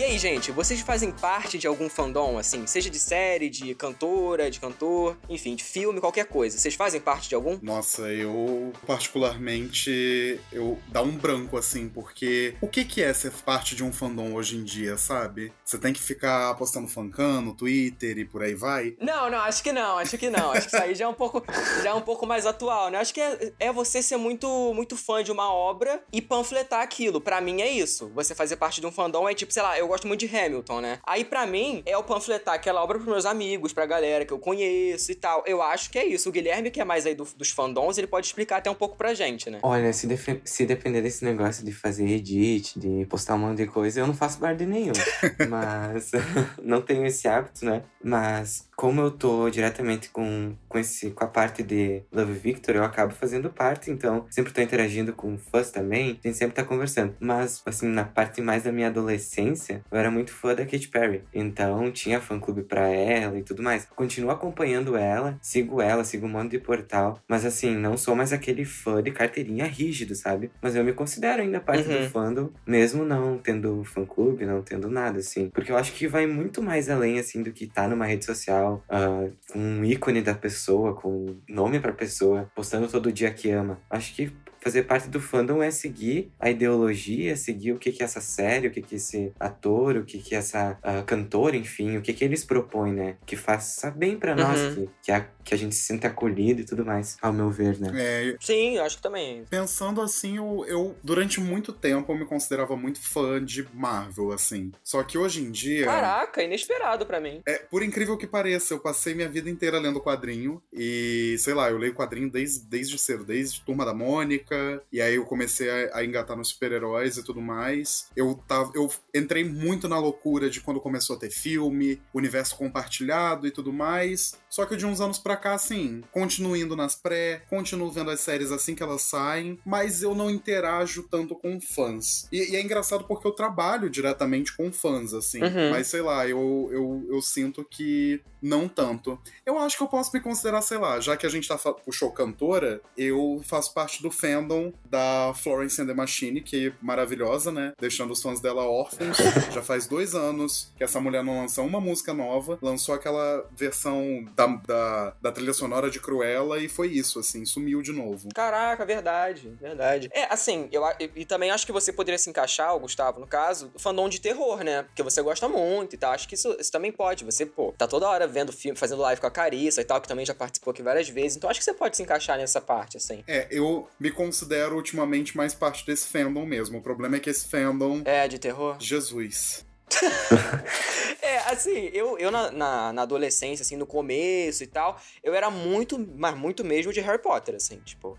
E aí, gente, vocês fazem parte de algum fandom, assim? Seja de série, de cantora, de cantor, enfim, de filme, qualquer coisa. Vocês fazem parte de algum? Nossa, eu particularmente eu dá um branco assim, porque o que que é ser parte de um fandom hoje em dia, sabe? Você tem que ficar postando fancam no Twitter e por aí vai? Não, não, acho que não, acho que não. Acho que isso aí já é um pouco, já é um pouco mais atual, né? Acho que é, é você ser muito, muito fã de uma obra e panfletar aquilo. Para mim é isso. Você fazer parte de um fandom é tipo, sei lá, eu gosto muito de Hamilton, né? Aí para mim é o panfletar aquela obra pros meus amigos, pra galera que eu conheço e tal. Eu acho que é isso. O Guilherme, que é mais aí do, dos fandoms, ele pode explicar até um pouco pra gente, né? Olha, se, se depender desse negócio de fazer edit, de postar um monte de coisa, eu não faço parte nenhum. Mas não tenho esse hábito, né? Mas como eu tô diretamente com, com, esse, com a parte de Love Victor, eu acabo fazendo parte, então sempre tô interagindo com fãs também, a gente sempre tá conversando. Mas, assim, na parte mais da minha adolescência, eu era muito fã da Katy Perry, então tinha fã-clube pra ela e tudo mais. Continuo acompanhando ela, sigo ela, sigo um monte de portal, mas assim, não sou mais aquele fã de carteirinha rígido, sabe? Mas eu me considero ainda parte uhum. do fandom, mesmo não tendo fã-clube, não tendo nada, assim. Porque eu acho que vai muito mais além, assim, do que tá numa rede social uh, um ícone da pessoa, com nome pra pessoa, postando todo dia que ama. Acho que fazer parte do fandom é seguir a ideologia, seguir o que que é essa série, o que que é esse ator, o que que é essa uh, cantora, enfim, o que que eles propõem, né? Que faça bem para uhum. nós, que, que, a, que a gente se sinta acolhido e tudo mais, ao meu ver, né? É, Sim, acho que também. Pensando assim, eu, eu, durante muito tempo eu me considerava muito fã de Marvel, assim. Só que hoje em dia... Caraca, inesperado para mim. É, por incrível que pareça, eu passei minha vida inteira lendo quadrinho e, sei lá, eu leio quadrinho desde, desde cedo, desde Turma da Mônica, e aí eu comecei a, a engatar nos super-heróis e tudo mais. Eu, tava, eu entrei muito na loucura de quando começou a ter filme, universo compartilhado e tudo mais. Só que de uns anos pra cá, assim, continuo indo nas pré, continuo vendo as séries assim que elas saem, mas eu não interajo tanto com fãs. E, e é engraçado porque eu trabalho diretamente com fãs, assim. Uhum. Mas sei lá, eu, eu, eu sinto que não tanto. Eu acho que eu posso me considerar, sei lá, já que a gente tá puxou cantora, eu faço parte do fandom da Florence and the Machine, que é maravilhosa, né? Deixando os fãs dela órfãos. já faz dois anos que essa mulher não lança uma música nova, lançou aquela versão da, da, da trilha sonora de Cruella e foi isso, assim, sumiu de novo. Caraca, verdade, verdade. É, assim, eu e, também acho que você poderia se encaixar, Gustavo, no caso, fandom de terror, né? Porque você gosta muito e tal. Acho que isso, isso também pode. Você, pô, tá toda hora vendo filme, fazendo live com a Carissa e tal, que também já participou aqui várias vezes. Então acho que você pode se encaixar nessa parte, assim. É, eu me considero ultimamente mais parte desse fandom mesmo. O problema é que esse fandom. É, de terror? Jesus. é, assim, eu, eu na, na, na, adolescência, assim, no começo e tal, eu era muito, mas muito mesmo de Harry Potter, assim, tipo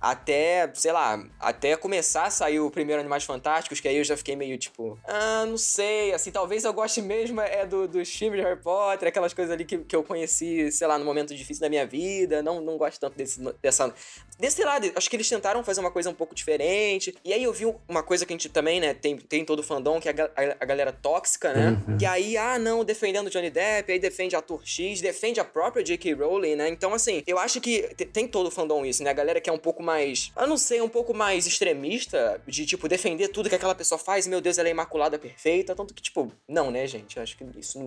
até, sei lá, até começar a sair o primeiro Animais Fantásticos, que aí eu já fiquei meio tipo, ah, não sei, assim, talvez eu goste mesmo é do, dos filmes de Harry Potter, aquelas coisas ali que, que eu conheci, sei lá, no momento difícil da minha vida, não, não gosto tanto desse, dessa, desse lado, acho que eles tentaram fazer uma coisa um pouco diferente, e aí eu vi uma coisa que a gente também, né, tem, tem todo o fandom, que é a, a, a galera tóxica, né, uhum. que aí, ah, não, defendendo Johnny Depp, aí defende ator X, defende a própria J.K. Rowling, né, então, assim, eu acho que tem todo o fandom isso, né, a galera que é um pouco mais, eu não sei, um pouco mais extremista, de, tipo, defender tudo que aquela pessoa faz, meu Deus, ela é imaculada, perfeita, tanto que, tipo, não, né, gente, eu acho que isso,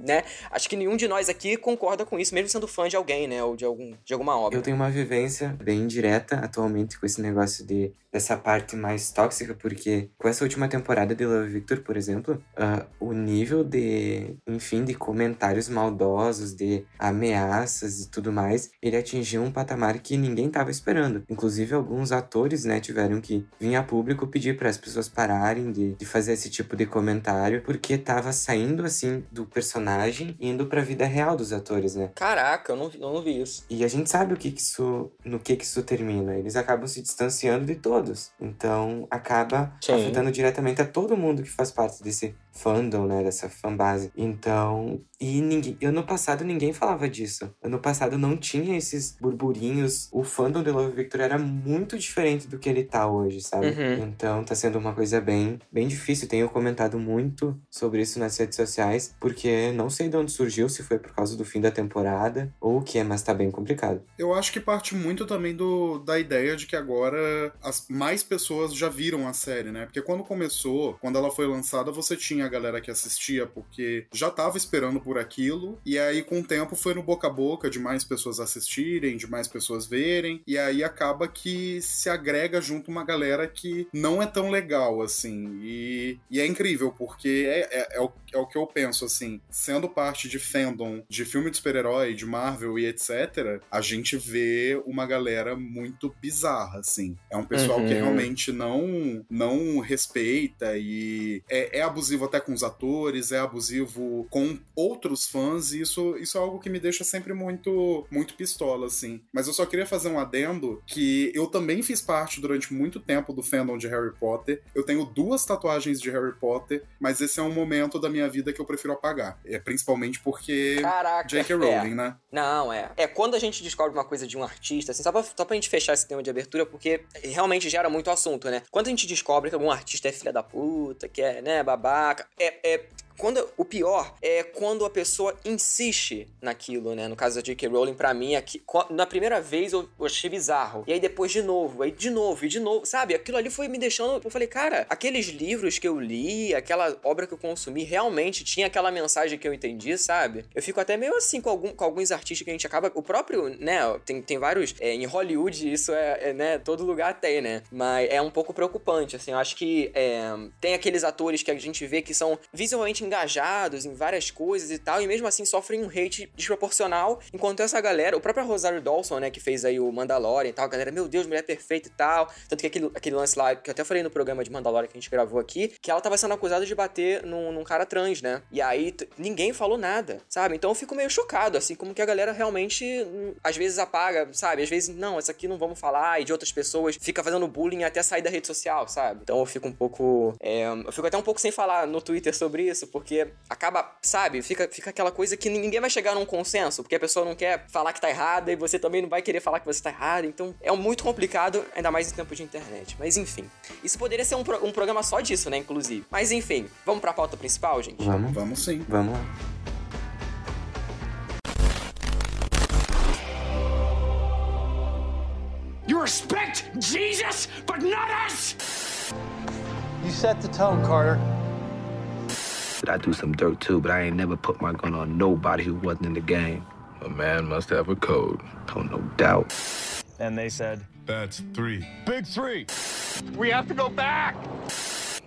né, acho que nenhum de nós aqui concorda com isso, mesmo sendo fã de alguém, né, ou de, algum, de alguma obra. Eu tenho uma vivência bem direta atualmente com esse negócio de dessa parte mais tóxica, porque com essa última temporada de Love Victor, por exemplo, uh, o nível de, enfim, de comentários maldosos, de ameaças e tudo mais, ele atingiu um patamar que ninguém estava esperando. Inclusive, alguns atores, né, tiveram que vir a público pedir para as pessoas pararem de, de fazer esse tipo de comentário, porque estava saindo, assim, do personagem e indo para a vida real dos atores, né? Caraca, eu não, eu não vi isso. E a gente sabe o que, que isso, no que, que isso termina. Eles acabam se distanciando de todos. Então, acaba Sim. afetando diretamente a todo mundo que faz parte desse fandom, né, dessa fanbase. Então, e ninguém, ano passado ninguém falava disso. Ano passado não tinha esses burburinhos. O fandom de Love Victor era muito diferente do que ele tá hoje, sabe? Uhum. Então tá sendo uma coisa bem, bem difícil. Tenho comentado muito sobre isso nas redes sociais, porque não sei de onde surgiu, se foi por causa do fim da temporada ou o que é, mas tá bem complicado. Eu acho que parte muito também do, da ideia de que agora as mais pessoas já viram a série, né? Porque quando começou, quando ela foi lançada, você tinha tinha galera que assistia porque já tava esperando por aquilo, e aí com o tempo foi no boca a boca de mais pessoas assistirem, de mais pessoas verem, e aí acaba que se agrega junto uma galera que não é tão legal, assim, e, e é incrível, porque é, é, é, o, é o que eu penso, assim, sendo parte de fandom, de filme de super-herói, de Marvel e etc., a gente vê uma galera muito bizarra, assim. É um pessoal uhum. que realmente não, não respeita e é, é, abusivo até com os atores, é abusivo com outros fãs, e isso, isso é algo que me deixa sempre muito, muito pistola, assim. Mas eu só queria fazer um adendo que eu também fiz parte durante muito tempo do fandom de Harry Potter. Eu tenho duas tatuagens de Harry Potter, mas esse é um momento da minha vida que eu prefiro apagar. É principalmente porque Caraca, J.K. Rowling, é. né? Não, é. É quando a gente descobre uma coisa de um artista, assim, só pra, só pra gente fechar esse tema de abertura, porque realmente gera muito assunto, né? Quando a gente descobre que algum artista é filha da puta, que é, né, babaca, é, é quando o pior é quando a pessoa insiste naquilo, né? No caso da J.K. Rowling, para mim, aqui, na primeira vez eu, eu, achei bizarro. E aí depois de novo, aí de novo, e de novo, sabe? Aquilo ali foi me deixando. Eu falei, cara, aqueles livros que eu li, aquela obra que eu consumi, realmente tinha aquela mensagem que eu entendi, sabe? Eu fico até meio assim com, algum, com alguns artistas que a gente acaba. O próprio, né? Tem, tem vários. É, em Hollywood, isso é, é, né? Todo lugar tem, né? Mas é um pouco preocupante, assim. Eu acho que é, tem aqueles atores que a gente vê que são visualmente engajados em várias coisas e tal, e mesmo assim sofrem um hate desproporcional, enquanto essa galera, o próprio Rosário Dawson, né, que fez aí o Mandalorian e tal, a galera, meu Deus, mulher perfeita e tal, tanto que aquele, aquele lance lá, que eu até falei no programa de Mandalorian que a gente gravou aqui, que ela tava sendo acusada de bater num, num cara trans, né, e aí ninguém falou nada, sabe, então eu fico meio chocado, assim, como que a galera realmente, às vezes apaga, sabe, às vezes, não, essa aqui não vamos falar, e de outras pessoas fica fazendo bullying até sair da rede social, sabe, então eu fico um pouco, é, eu fico até um pouco sem falar no Twitter sobre isso, porque acaba, sabe, fica, fica aquela coisa que ninguém vai chegar num consenso, porque a pessoa não quer falar que tá errada e você também não vai querer falar que você tá errado. Então é muito complicado, ainda mais em tempo de internet. Mas enfim, isso poderia ser um, pro, um programa só disso, né, inclusive. Mas enfim, vamos pra pauta principal, gente? Vamos. Vamos sim. Vamos lá. You respect Jesus, but not us! You set the tone, Carter. I do some dirt too, but I ain't never put my gun on nobody who wasn't in the game. A man must have a code. Oh, no doubt. And they said, That's three. Big three. We have to go back!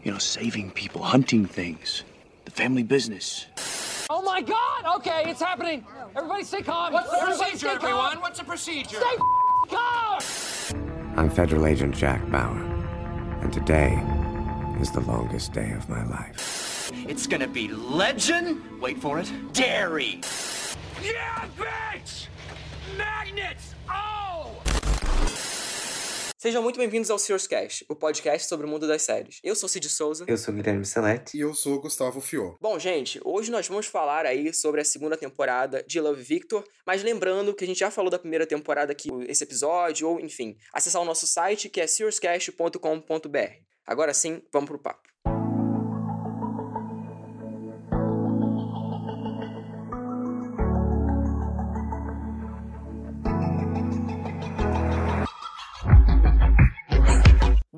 You know, saving people, hunting things, the family business. Oh my god! Okay, it's happening! Everybody stay calm! What's the Everybody procedure, stay everyone? What's the procedure? Stay calm! I'm Federal Agent Jack Bauer, and today is the longest day of my life. It's gonna be legend. Wait for it. Dairy. Yeah, bitch! Magnets! Oh! Sejam muito bem-vindos ao Sears Cast, o podcast sobre o mundo das séries. Eu sou Cid Souza. Eu sou Guilherme Selete. E eu sou Gustavo Fior. Bom, gente, hoje nós vamos falar aí sobre a segunda temporada de Love Victor, mas lembrando que a gente já falou da primeira temporada aqui, esse episódio, ou enfim, acessar o nosso site que é searscast.com.br. Agora sim, vamos pro papo.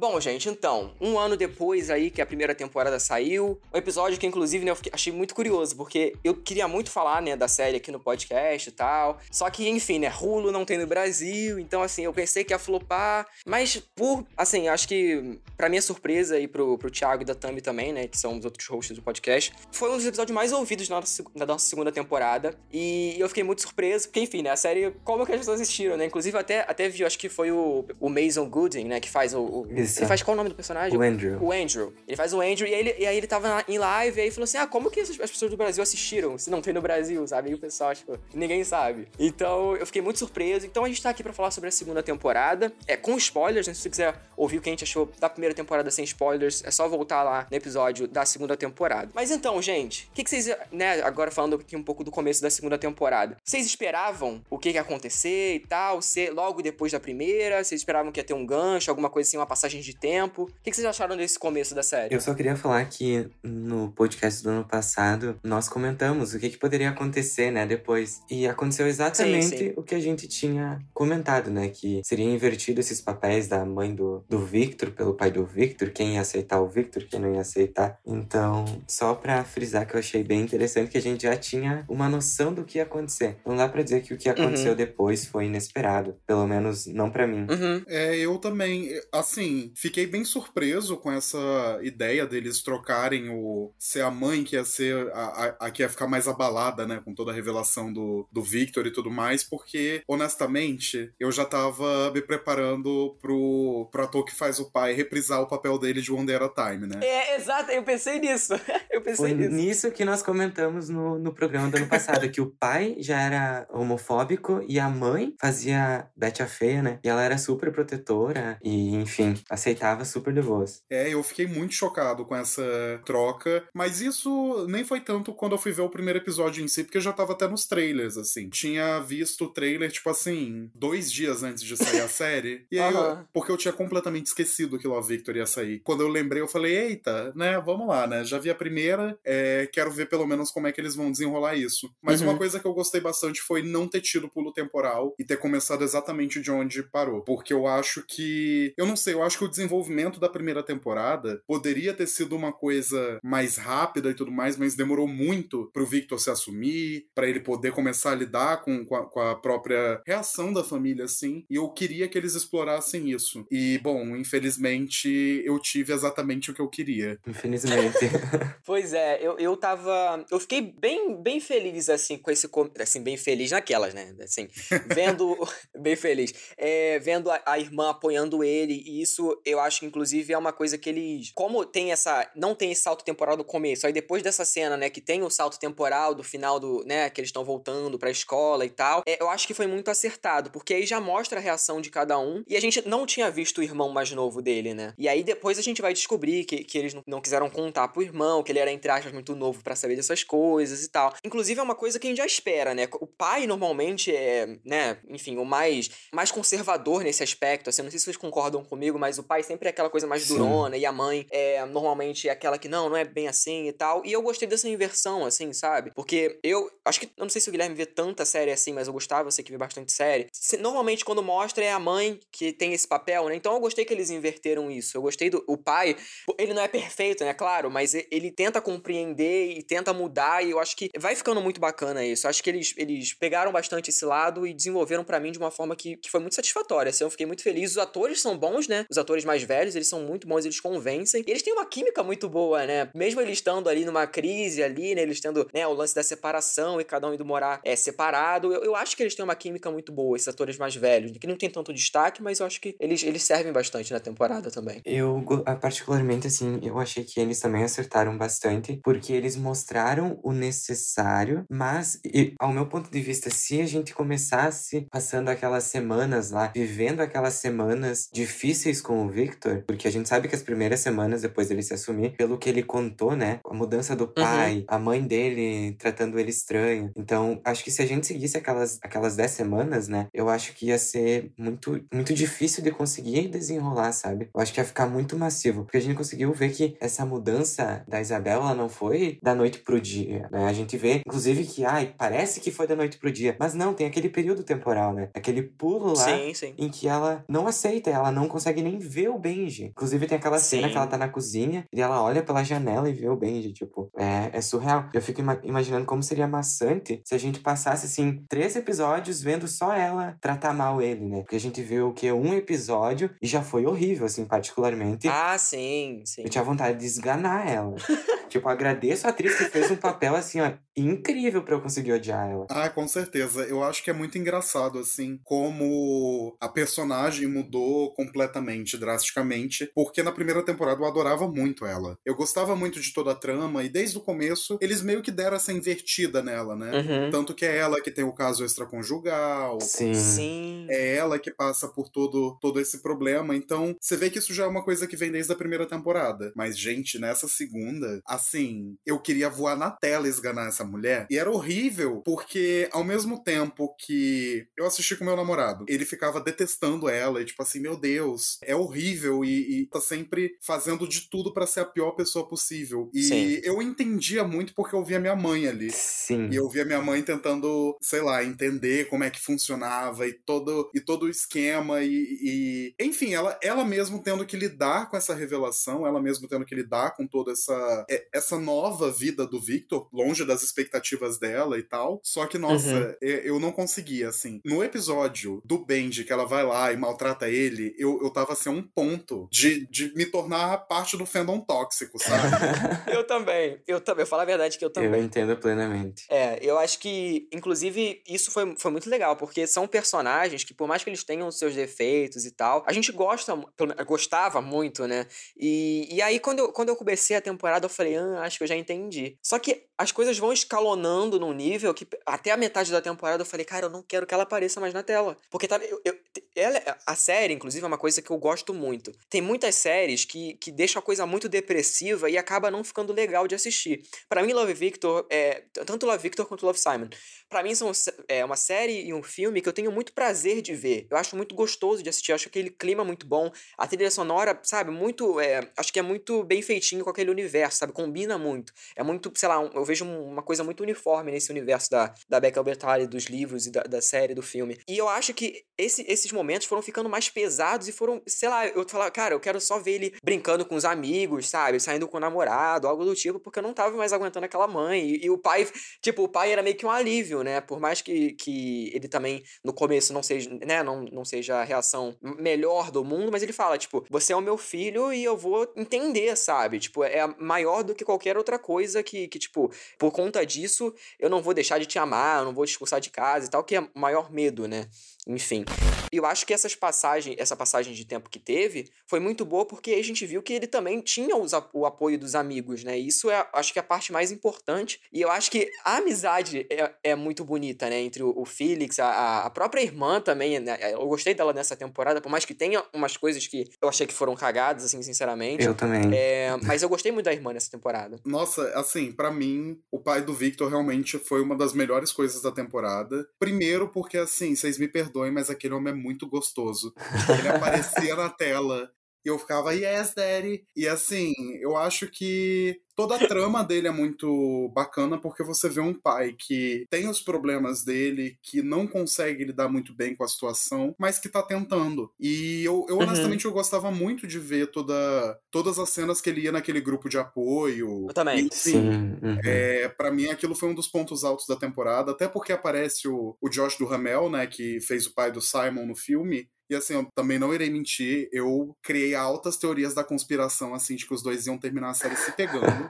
Bom, gente, então, um ano depois aí que a primeira temporada saiu, um episódio que, inclusive, né, eu achei muito curioso, porque eu queria muito falar, né, da série aqui no podcast e tal. Só que, enfim, né, Hulu não tem no Brasil, então, assim, eu pensei que ia flopar. Mas, por, assim, acho que, pra minha surpresa e pro, pro Thiago e da Tami também, né, que são os outros hosts do podcast, foi um dos episódios mais ouvidos da nossa, da nossa segunda temporada. E eu fiquei muito surpreso, porque, enfim, né, a série, como que as pessoas assistiram, né? Inclusive, até, até vi, acho que foi o, o Mason Gooding, né, que faz o. o Ele faz qual o nome do personagem? O Andrew. O Andrew. Ele faz o Andrew e, aí ele, e aí ele tava em live e aí falou assim: Ah, como que as as pessoas do Brasil assistiram? Se não tem no Brasil, sabe? E o pessoal, tipo, ninguém sabe. Então eu fiquei muito surpreso. Então a gente tá aqui pra falar sobre a segunda temporada. É com spoilers, né? Se você quiser ouvir o que a gente achou da primeira temporada sem spoilers, é só voltar lá no episódio da segunda temporada. Mas então, gente, o que, que vocês, né, agora falando aqui um pouco do começo da segunda temporada, vocês esperavam o que, que ia acontecer e tal? Ser logo depois da primeira? Vocês esperavam que ia ter um gancho, alguma coisa assim, uma passagem de de tempo. O que, que vocês acharam desse começo da série? Eu só queria falar que no podcast do ano passado nós comentamos o que, que poderia acontecer, né, depois. E aconteceu exatamente Sim, sim. o que a gente tinha comentado, né? Que seria invertido esses papéis da mãe do, do Victor pelo pai do Victor, quem ia aceitar o Victor, quem não ia aceitar. Então, só pra frisar que eu achei bem interessante que a gente já tinha uma noção do que ia acontecer. Não dá pra dizer que o que aconteceu Uhum. depois foi inesperado. Pelo menos não pra mim. Uhum. É, eu também. Assim, fiquei bem surpreso com essa ideia deles trocarem o. ser a mãe que ia ser a, a, a que ia ficar mais abalada, né? Com toda a revelação do, do Victor e tudo mais, porque, honestamente, eu já tava me preparando pro, pro ator que faz o pai reprisar o papel dele de One Day at a Time, né? É, exato, eu pensei nisso. eu pensei Foi nisso. nisso que nós comentamos no, no programa do ano passado, que o pai já era homofóbico e a mãe fazia Betty a Feia, né? E ela era super protetora e, enfim, aceitava super de boas. É, eu fiquei muito chocado com essa troca, mas isso nem foi tanto quando eu fui ver o primeiro episódio em si, porque já tava até nos trailers, assim. Tinha visto o trailer, tipo assim, dois dias antes de sair a série, e aí, eu- Aham. porque eu tinha completamente esquecido que Love Victor ia sair. Quando eu lembrei, eu falei, eita, né, vamos lá, né, já vi a primeira, é, quero ver pelo menos como é que eles vão desenrolar isso. Mas Uhum. uma coisa que eu gostei bastante foi não ter tido pulo temporal e ter começado exatamente de onde parou, porque eu acho que, eu não sei, eu acho que o desenvolvimento da primeira temporada poderia ter sido uma coisa mais rápida e tudo mais, mas demorou muito pro Victor se assumir, pra ele poder começar a lidar com, com, a, com a própria reação da família, assim. E eu queria que eles explorassem isso. E, bom, infelizmente, eu tive exatamente o que eu queria. Infelizmente. Pois é, eu, eu tava. Eu fiquei bem, bem feliz, assim, com esse. com- Assim, bem feliz naquelas, né? Assim, vendo. bem feliz. É, vendo a, a irmã apoiando ele, e isso eu acho que, inclusive, é uma coisa que eles. Como tem essa. Não tem esse salto temporal do começo, aí depois dessa cena, né, que tem o salto temporal do final do. né, que eles estão voltando pra escola e tal, é, eu acho que foi muito acertado, porque aí já mostra a reação de cada um, e a gente não tinha visto o irmão mais novo dele, né? E aí depois a gente vai descobrir que, que eles não, não quiseram contar pro irmão, que ele era, entre aspas, muito novo pra saber dessas coisas e tal. Inclusive é uma coisa que a gente já espera, né? O pai normalmente é, né, enfim, o mais, mais conservador nesse aspecto, assim, não sei se vocês concordam comigo, mas o pai sempre é aquela coisa mais Sim. durona, e a mãe é normalmente é aquela que não, não é bem assim e tal. E eu gostei dessa inversão, assim, sabe? Porque eu acho que, eu não sei se o Guilherme vê tanta série assim, mas eu gostava, eu sei que vê bastante série. Se- normalmente quando mostra é a mãe que tem esse papel, né? Então eu gostei que eles inverteram isso. Eu gostei do o pai, ele não é perfeito, né? Claro, mas ele tenta compreender e tenta mudar e eu acho que vai ficando muito bacana isso. Eu acho que eles, eles pegaram bastante esse lado e desenvolveram pra mim de uma forma que, que foi muito satisfatória. Assim, eu fiquei muito feliz. Os atores são bons, né? Os atores mais velhos, eles são muito bons, eles convencem. E eles têm uma química muito boa, né? Mesmo eles estando ali numa crise ali, né? Eles tendo, né, o lance da separação e cada um indo morar é, separado. Eu, eu acho que eles têm uma química muito boa, esses atores mais velhos, que não tem tanto destaque, mas eu acho que eles, eles servem bastante na temporada também. Eu, ah, particularmente, assim, eu achei que eles também acertaram bastante, porque eles mostraram o necessário, mas, e, ao meu ponto de vista, se a gente começasse passando aquelas semanas lá, vivendo aquelas semanas difíceis com o Victor, porque a gente sabe que as primeiras semanas depois dele se assumir, pelo que ele contou, né, a mudança do pai, a mãe dele tratando ele estranho. Então, acho que se a gente seguisse aquelas, aquelas 10 semanas, né, eu acho que ia ser muito, muito difícil de conseguir desenrolar, sabe? Eu acho que ia ficar muito massivo, porque a gente conseguiu ver que essa mudança da Isabel, ela não foi da noite pro dia, né? A gente vê, inclusive, que, ai, parece que foi da noite pro dia, mas não, tem aquele período temporal, né? Aquele pulo lá Sim, sim. em que ela não aceita, ela não consegue nem ver o Benji. Inclusive, tem aquela cena Sim. que ela tá na cozinha e ela olha pela janela e vê o Benji, tipo, é, é surreal. Eu fico ima- imaginando como seria maçante se a gente passasse, assim, três episódios vendo só ela tratar mal ele, né? Porque a gente viu o que? Um episódio e já foi horrível, assim, particularmente. Ah, sim, sim. Eu tinha vontade de esganar ela. tipo, agradeço a atriz que fez um papel, assim, ó, incrível pra eu conseguir odiar ela. Ah, com certeza. Eu acho que é muito engraçado, assim, como a personagem mudou completamente, drasticamente, porque na primeira temporada eu adorava muito ela. Eu gostava muito de toda a trama, e desde o começo eles meio que deram essa invertida nela, né? Uhum. Tanto que é ela que tem o caso extraconjugal. Sim. Sim. É ela que passa por todo, todo esse problema. Então, você vê que isso já é uma coisa que vem desde a primeira temporada. Mas, gente, nessa segunda, assim, eu queria voar na tela e esganar essa essa mulher. E era horrível, porque ao mesmo tempo que eu assisti com meu namorado, ele ficava detestando ela, e tipo assim, meu Deus, é horrível e, e tá sempre fazendo de tudo para ser a pior pessoa possível. E Sim. eu entendia muito porque eu via minha mãe ali. Sim. E eu via minha mãe tentando, sei lá, entender como é que funcionava e todo, e todo o esquema. E, e- enfim, ela, ela mesmo tendo que lidar com essa revelação, ela mesmo tendo que lidar com toda essa, é- essa nova vida do Victor, longe das expectativas dela e tal. Só que, nossa, Uhum. eu não conseguia, assim. No episódio do Benji, que ela vai lá e maltrata ele, eu, eu tava assim, a um ponto de, de me tornar parte do fandom tóxico, sabe? Eu também. Eu também. Eu falo a verdade que eu Eu também. entendo plenamente. É, eu acho que, inclusive, isso foi, foi muito legal, porque são personagens que, por mais que eles tenham os seus defeitos e tal, a gente gosta, mu- pelo menos, gostava muito, né? E, e aí, quando eu, quando eu comecei a temporada, eu falei, ah, acho que eu já entendi. Só que as coisas vão escalonando num nível que até a metade da temporada eu falei, cara, eu não quero que ela apareça mais na tela. Porque tá, eu, eu- ela, a série, inclusive, é uma coisa que eu gosto muito. Tem muitas séries que, que deixam a coisa muito depressiva e acaba não ficando legal de assistir. Pra mim, Love Victor, é, tanto Love Victor quanto Love Simon, pra mim são é, uma série e um filme que eu tenho muito prazer de ver. Eu acho muito gostoso de assistir, eu acho aquele clima muito bom, a trilha sonora, sabe, muito, é, acho que é muito bem feitinho com aquele universo, sabe, combina muito. É muito, sei lá, eu vejo um- uma coisa muito uniforme nesse universo da, da Becca Albertalli, dos livros e da, da série, do filme. E eu acho que esse- esses momentos foram ficando mais pesados e foram, sei lá, eu falava, cara, eu quero só ver ele brincando com os amigos, sabe, saindo com o namorado, algo do tipo, porque eu não tava mais aguentando aquela mãe. E, e o pai, tipo, o pai era meio que um alívio, né? Por mais que, que ele também, no começo, não seja, né, não, não seja a reação melhor do mundo, mas ele fala, tipo, você é o meu filho e eu vou entender, sabe? Tipo, é maior do que qualquer outra coisa que, que, tipo, por conta disso, eu não vou deixar de te amar, eu não vou te expulsar de casa e tal, que é o maior medo, né? Enfim. E eu acho que essas passagens, essa passagem de tempo que teve foi muito boa porque a gente viu que ele também tinha os o apoio dos amigos, né? E Isso é, acho que é a parte mais importante. E eu acho que a amizade é, é muito bonita, né? Entre o, o Felix, a- a, própria irmã também, né? Eu gostei dela nessa temporada, por mais que tenha umas coisas que eu achei que foram cagadas, assim, sinceramente. Eu também. É, mas eu gostei muito da irmã nessa temporada. Nossa, assim, pra mim, o pai do Victor realmente foi uma das melhores coisas da temporada. Primeiro porque, assim, vocês me perdoem, mas aquele homem é muito gostoso. Ele aparecia na tela e eu ficava, yes, daddy. E assim, eu acho que toda a trama dele é muito bacana porque você vê um pai que tem os problemas dele, que não consegue lidar muito bem com a situação, mas que tá tentando. E eu, eu Uhum. honestamente, eu gostava muito de ver toda, todas as cenas que ele ia naquele grupo de apoio. Eu também. E, Sim. uhum. é, para mim, aquilo foi um dos pontos altos da temporada, até porque aparece o, o Josh do Ramel, né, que fez o pai do Simon no filme. E assim, eu também não irei mentir, eu criei altas teorias da conspiração, assim, de que os dois iam terminar a série se pegando.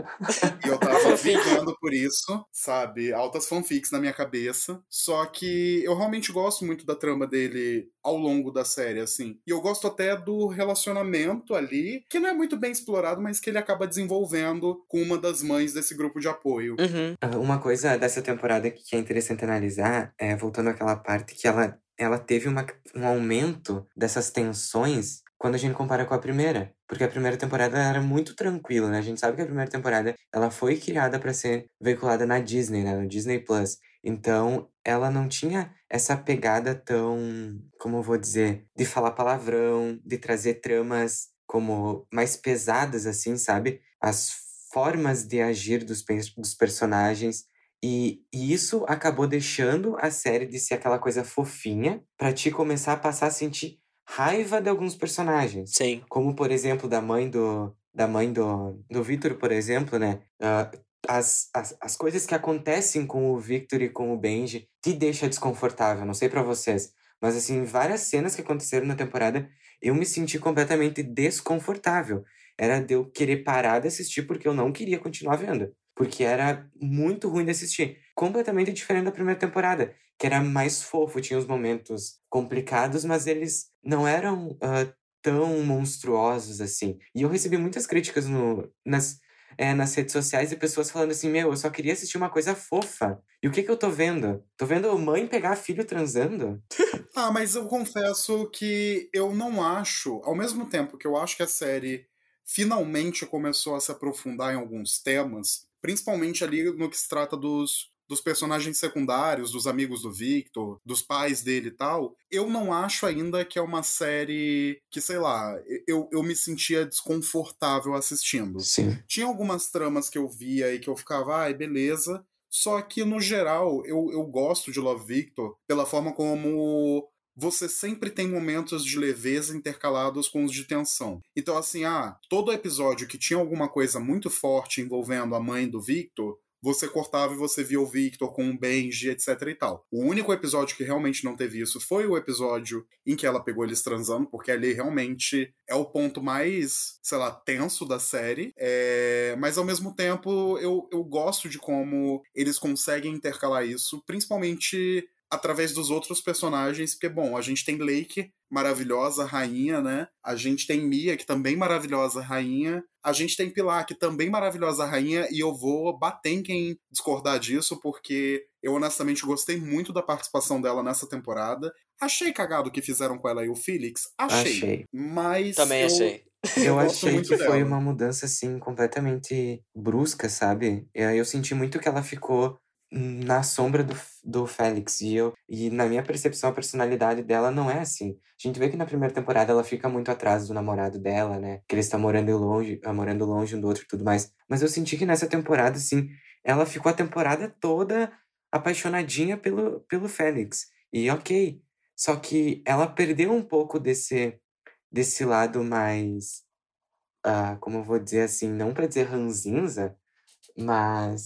E eu tava ficando por isso, sabe? Altas fanfics na minha cabeça. Só que eu realmente gosto muito da trama dele ao longo da série, assim. E eu gosto até do relacionamento ali, que não é muito bem explorado, mas que ele acaba desenvolvendo com uma das mães desse grupo de apoio. Uhum. Ah, Uma coisa dessa temporada que é interessante analisar é, voltando àquela parte que ela, ela teve uma, um aumento dessas tensões quando a gente compara com a primeira. Porque a primeira temporada era muito tranquila, né? A gente sabe que a primeira temporada ela foi criada para ser veiculada na Disney, né? No Disney Plus. Então, ela não tinha essa pegada tão, como eu vou dizer, de falar palavrão, de trazer tramas como mais pesadas, assim, sabe? As formas de agir dos, dos personagens. E, e isso acabou deixando a série de ser aquela coisa fofinha pra te começar a passar a sentir raiva de alguns personagens. Sim. Como, por exemplo, da mãe do. Da mãe do, do Victor, por exemplo, né? Ah, as, as, as coisas que acontecem com o Victor e com o Benji te deixa desconfortável. Não sei pra vocês. Mas, assim, várias cenas que aconteceram na temporada, eu me senti completamente desconfortável. Era de eu querer parar de assistir porque eu não queria continuar vendo. Porque era muito ruim de assistir. Completamente diferente da primeira temporada, que era mais fofo, tinha os momentos complicados, mas eles não eram ah, tão monstruosos assim. E eu recebi muitas críticas no, nas, é, nas redes sociais de pessoas falando assim: Meu, eu só queria assistir uma coisa fofa. E o que que eu tô vendo? Tô vendo mãe pegar filho transando? Ah, mas eu confesso que eu não acho, ao mesmo tempo que eu acho que a série finalmente começou a se aprofundar em alguns temas, principalmente ali no que se trata dos, dos personagens secundários, dos amigos do Victor, dos pais dele e tal, eu não acho ainda que é uma série que, sei lá, eu, eu me sentia desconfortável assistindo. Sim. Tinha algumas tramas que eu via e que eu ficava, ai, beleza. Só que, no geral, eu, eu gosto de Love Victor pela forma como você sempre tem momentos de leveza intercalados com os de tensão. Então, assim, ah, todo episódio que tinha alguma coisa muito forte envolvendo a mãe do Victor, você cortava e você via o Victor com o Benji, etc e tal. O único episódio que realmente não teve isso foi o episódio em que ela pegou eles transando, porque ali realmente é o ponto mais, sei lá, tenso da série. É... Mas ao mesmo tempo, eu, eu gosto de como eles conseguem intercalar isso, principalmente através dos outros personagens, porque, bom, a gente tem Lake, maravilhosa rainha, né? A gente tem Mia, que também maravilhosa rainha. A gente tem Pilar, que também maravilhosa rainha, e eu vou bater em quem discordar disso, porque eu honestamente gostei muito da participação dela nessa temporada. Achei cagado o que fizeram com ela e o Felix. Achei. Achei. Mas. Também eu... achei. Eu achei que dela. foi uma mudança, assim, completamente brusca, sabe? E aí eu senti muito que ela ficou na sombra do, do Félix. E, eu, e na minha percepção, a personalidade dela não é assim. A gente vê que na primeira temporada ela fica muito atrás do namorado dela, né? Que eles estão morando longe, ah, morando longe um do outro e tudo mais. Mas eu senti que nessa temporada, assim, ela ficou a temporada toda apaixonadinha pelo, pelo Félix. E ok. Só que ela perdeu um pouco desse, desse lado mais. ah, como eu vou dizer assim, não pra dizer ranzinza, mas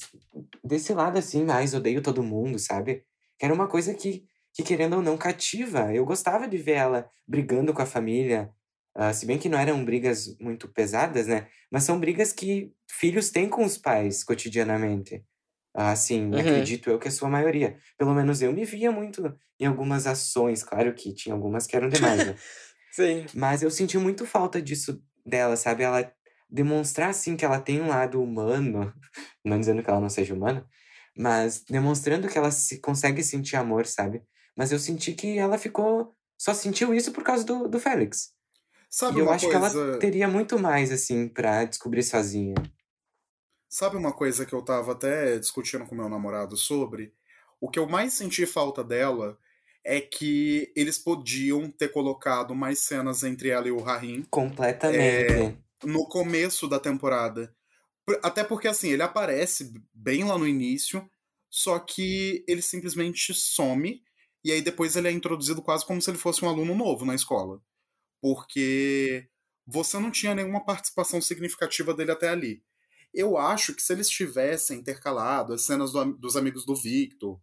desse lado assim, mais odeio todo mundo, sabe? Era uma coisa que, que querendo ou não, cativa. Eu gostava de ver ela brigando com a família, ah, se bem que não eram brigas muito pesadas, né? Mas são brigas que filhos têm com os pais cotidianamente. Assim, Uhum. acredito eu que a sua maioria. Pelo menos eu me via muito em algumas ações, claro que tinha algumas que eram demais, né? Sim. Mas eu senti muito falta disso dela, sabe? Ela demonstrar, assim, que ela tem um lado humano, não dizendo que ela não seja humana, mas demonstrando que ela se, consegue sentir amor, sabe? Mas eu senti que ela ficou. Só sentiu isso por causa do, do Félix. Sabe e eu acho coisa... que ela teria muito mais, assim, pra descobrir sozinha. Sabe uma coisa que eu tava até discutindo com meu namorado sobre? O que eu mais senti falta dela é que eles podiam ter colocado mais cenas entre ela e o Rahim Completamente. No começo da temporada. Por- Até porque, assim, ele aparece bem lá no início, só que ele simplesmente some, e aí depois ele é introduzido quase como se ele fosse um aluno novo na escola. Porque você não tinha nenhuma participação significativa dele até ali. Eu acho que se eles tivessem intercalado as cenas do dos amigos do Victor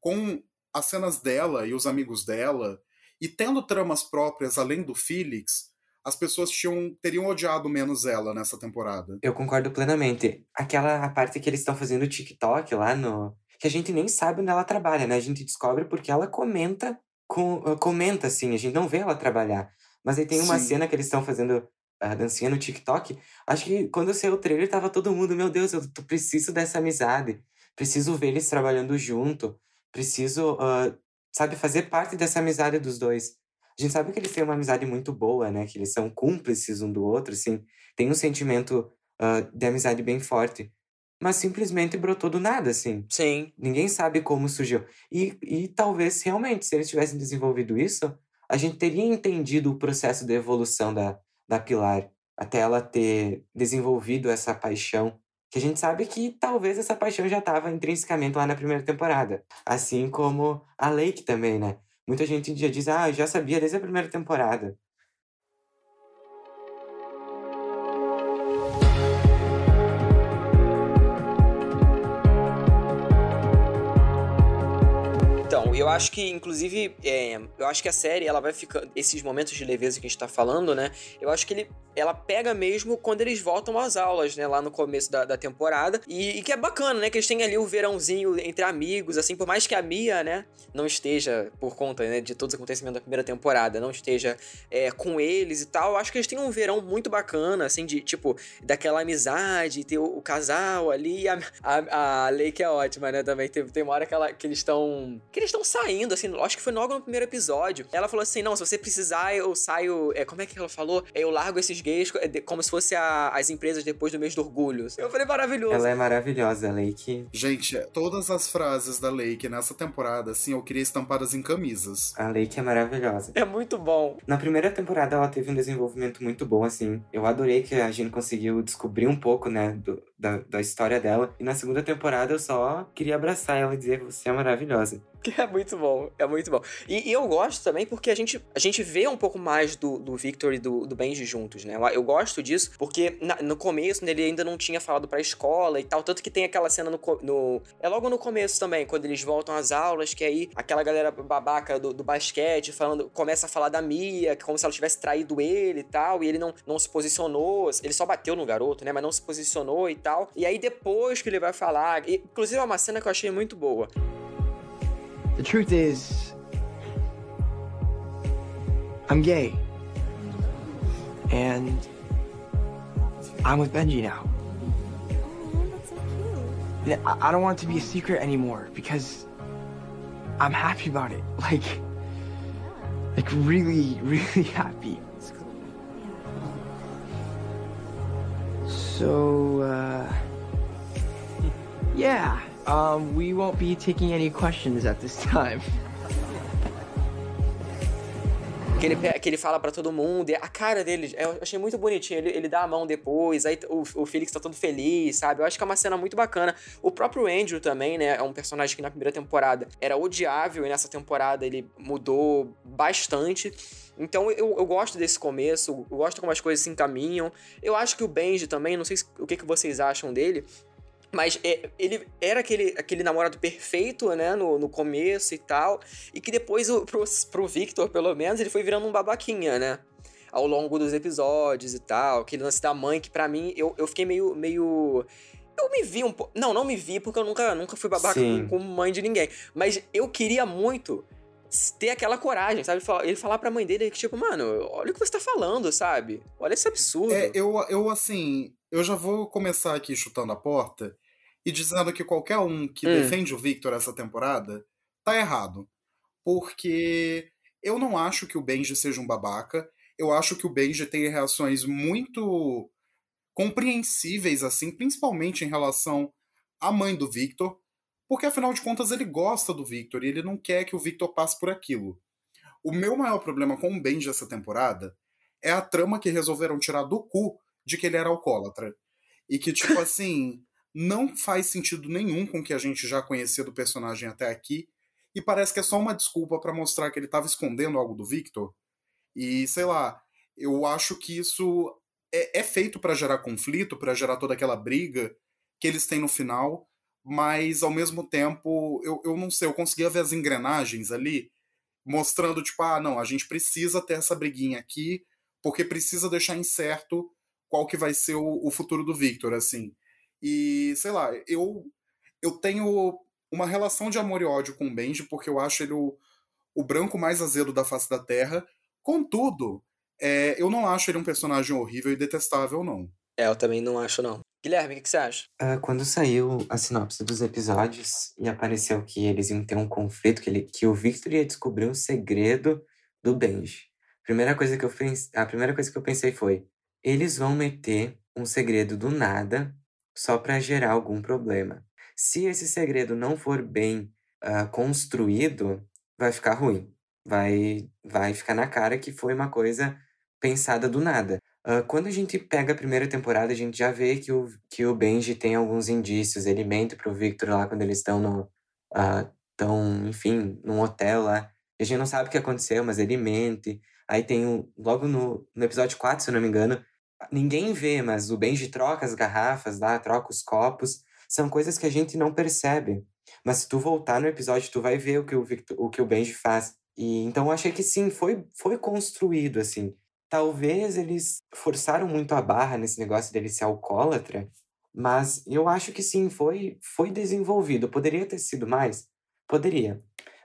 com as cenas dela e os amigos dela, e tendo tramas próprias além do Felix, as pessoas tinham, teriam odiado menos ela nessa temporada. Eu concordo plenamente. Aquela parte que eles estão fazendo TikTok lá no. Que a gente nem sabe onde ela trabalha, né? A gente descobre porque ela comenta, com, ah, comenta assim, a gente não vê ela trabalhar. Mas aí tem uma Sim. cena que eles estão fazendo a dancinha no TikTok. Acho que quando saiu o trailer, tava todo mundo, meu Deus, eu preciso dessa amizade. Preciso ver eles trabalhando junto. Preciso, ah, sabe, fazer parte dessa amizade dos dois. A gente sabe que eles têm uma amizade muito boa, né? Que eles são cúmplices um do outro, assim. Tem um sentimento ah, de amizade bem forte. Mas simplesmente brotou do nada, assim. Sim. Ninguém sabe como surgiu. E, e talvez, realmente, se eles tivessem desenvolvido isso, a gente teria entendido o processo de evolução da, da Pilar. Até ela ter desenvolvido essa paixão. Que a gente sabe que talvez essa paixão já estava intrinsecamente lá na primeira temporada. Assim como a Lake também, né? Muita gente já diz, ah, eu já sabia desde a primeira temporada. Eu acho que, inclusive, é, eu acho que a série, ela vai ficando. Esses momentos de leveza que a gente tá falando, né? Eu acho que ele, ela pega mesmo quando eles voltam às aulas, né? Lá no começo da, da temporada. E, e que é bacana, né? Que eles têm ali o verãozinho entre amigos, assim, por mais que a Mia, né? Não esteja, por conta né, de todos os acontecimentos da primeira temporada, não esteja é, com eles e tal. Eu acho que eles têm um verão muito bacana, assim, de tipo, daquela amizade, ter o, o casal ali. A, a, a Lei que é ótima, né? Também tem, tem uma hora que, ela, que eles estão. Que eles estão saindo, assim, acho que foi logo no primeiro episódio. Ela falou assim: não, se você precisar, eu saio. É, como é que ela falou? É, eu largo esses gays é, como se fosse a, as empresas depois do mês do orgulho. Eu falei, maravilhoso. Ela é maravilhosa, a Lake. Gente, todas as frases da Lake nessa temporada, assim, eu queria estampadas em camisas. A Lake é maravilhosa. É muito bom. Na primeira temporada, ela teve um desenvolvimento muito bom, assim. Eu adorei que a gente conseguiu descobrir um pouco, né, do, da, da história dela. E na segunda temporada, eu só queria abraçar ela e dizer: você é maravilhosa. É muito bom, é muito bom. E, e, eu gosto também porque a gente, a gente vê um pouco mais do, do Victor e do, do Benji juntos, né? Eu, eu gosto disso porque na, no começo né, ele ainda não tinha falado pra escola e tal. Tanto que tem aquela cena no, no. É logo no começo também, quando eles voltam às aulas, que aí aquela galera babaca do, do basquete falando, começa a falar da Mia, como se ela tivesse traído ele e tal. E ele não, não se posicionou, ele só bateu no garoto, né? Mas não se posicionou e tal. E aí depois que ele vai falar. Inclusive é uma cena que eu achei muito boa. The truth is, I'm gay. And I'm with Benji now. I don't want it to be a secret anymore because I'm happy about it. Like, like really, really happy. So, uh, yeah. Um, we won't be taking any questions at this time. Que ele, que ele fala para todo mundo, a cara dele, eu achei muito bonitinho. Ele, ele dá a mão depois, aí o, o Felix tá todo feliz, sabe? Eu acho que é uma cena muito bacana. O próprio Andrew também, né? É um personagem que na primeira temporada era odiável e nessa temporada ele mudou bastante. Então eu, eu gosto desse começo, eu gosto como as coisas se encaminham. Eu acho que o Benji também, não sei o que, que vocês acham dele, mas é, ele era aquele, aquele namorado perfeito, né, no, no começo e tal, e que depois, pro, pro Victor, pelo menos, ele foi virando um babaquinha, né? Ao longo dos episódios e tal, aquele lance da mãe, que para mim, eu, eu fiquei meio, meio... Eu me vi um pouco... Não, não me vi, porque eu nunca, nunca fui babaca com, com mãe de ninguém. Mas eu queria muito ter aquela coragem, sabe? Ele falar pra mãe dele que, tipo, mano, olha o que você tá falando, sabe? Olha esse absurdo. É, eu, eu assim, eu já vou começar aqui chutando a porta e dizendo que qualquer um que hum. defende o Victor essa temporada tá errado. Porque eu não acho que o Benji seja um babaca. Eu acho que o Benji tem reações muito compreensíveis, assim, principalmente em relação à mãe do Victor. Porque afinal de contas ele gosta do Victor e ele não quer que o Victor passe por aquilo. O meu maior problema com o Benji essa temporada é a trama que resolveram tirar do cu de que ele era alcoólatra. E que, tipo assim, não faz sentido nenhum com o que a gente já conhecia do personagem até aqui, e parece que é só uma desculpa para mostrar que ele estava escondendo algo do Victor. E sei lá, eu acho que isso é, é feito para gerar conflito, para gerar toda aquela briga que eles têm no final, mas ao mesmo tempo, eu, eu não sei, eu conseguia ver as engrenagens ali, mostrando, tipo, ah, não, a gente precisa ter essa briguinha aqui, porque precisa deixar incerto qual que vai ser o, o futuro do Victor, assim. E, sei lá, eu, eu tenho uma relação de amor e ódio com o Benji, porque eu acho ele o, o branco mais azedo da face da Terra. Contudo, é, eu não acho ele um personagem horrível e detestável, não. É, eu também não acho, não. Guilherme, o que, você acha? Uh, quando saiu a sinopse dos episódios e apareceu que eles iam ter um conflito, que, ele, que o Victor ia descobrir o segredo do Benji. Primeira coisa que eu a primeira coisa que eu pensei foi: eles vão meter um segredo do nada só para gerar algum problema. Se esse segredo não for bem uh, construído, vai ficar ruim. Vai, vai ficar na cara que foi uma coisa pensada do nada. Uh, quando a gente pega a primeira temporada, a gente já vê que o, que o Benji tem alguns indícios. Ele mente pro Victor lá quando eles estão no. Uh, tão, enfim, num hotel lá. A gente não sabe o que aconteceu, mas ele mente. Aí tem um, logo no, no episódio 4, se eu não me engano, ninguém vê, mas o Benji troca as garrafas lá, troca os copos. São coisas que a gente não percebe. Mas se tu voltar no episódio, tu vai ver o que o, Victor, o, que o Benji faz. E então eu achei que sim, foi, foi construído assim. Talvez eles forçaram muito a barra nesse negócio dele ser alcoólatra, mas eu acho que sim, foi, foi desenvolvido. Poderia ter sido mais? Poderia.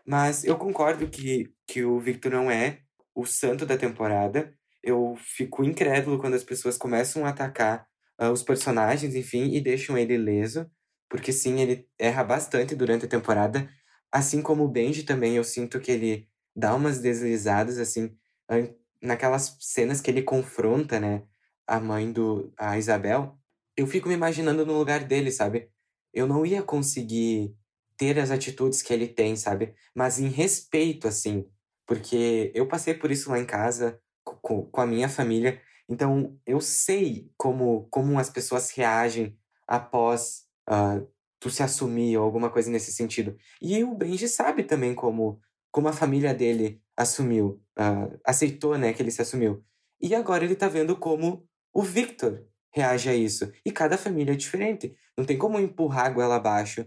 Mas eu concordo que, que o Victor não é o santo da temporada eu fico incrédulo quando as pessoas começam a atacar uh, os personagens, enfim, e deixam ele ileso, porque sim, ele erra bastante durante a temporada, Assim como o Benji também, eu sinto que ele dá umas deslizadas, assim, naquelas cenas que ele confronta, né, a mãe do, a Isabel. Eu fico me imaginando no lugar dele, sabe? Eu não ia conseguir ter as atitudes que ele tem, sabe? Mas em respeito, assim, porque eu passei por isso lá em casa, com, com a minha família, então eu sei como, como as pessoas reagem após uh, tu se assumir ou alguma coisa nesse sentido. E o Benji sabe também como, como a família dele assumiu, uh, aceitou, né, que ele se assumiu. E agora ele tá vendo como o Victor reage a isso. E cada família é diferente. Não tem como empurrar a goela abaixo,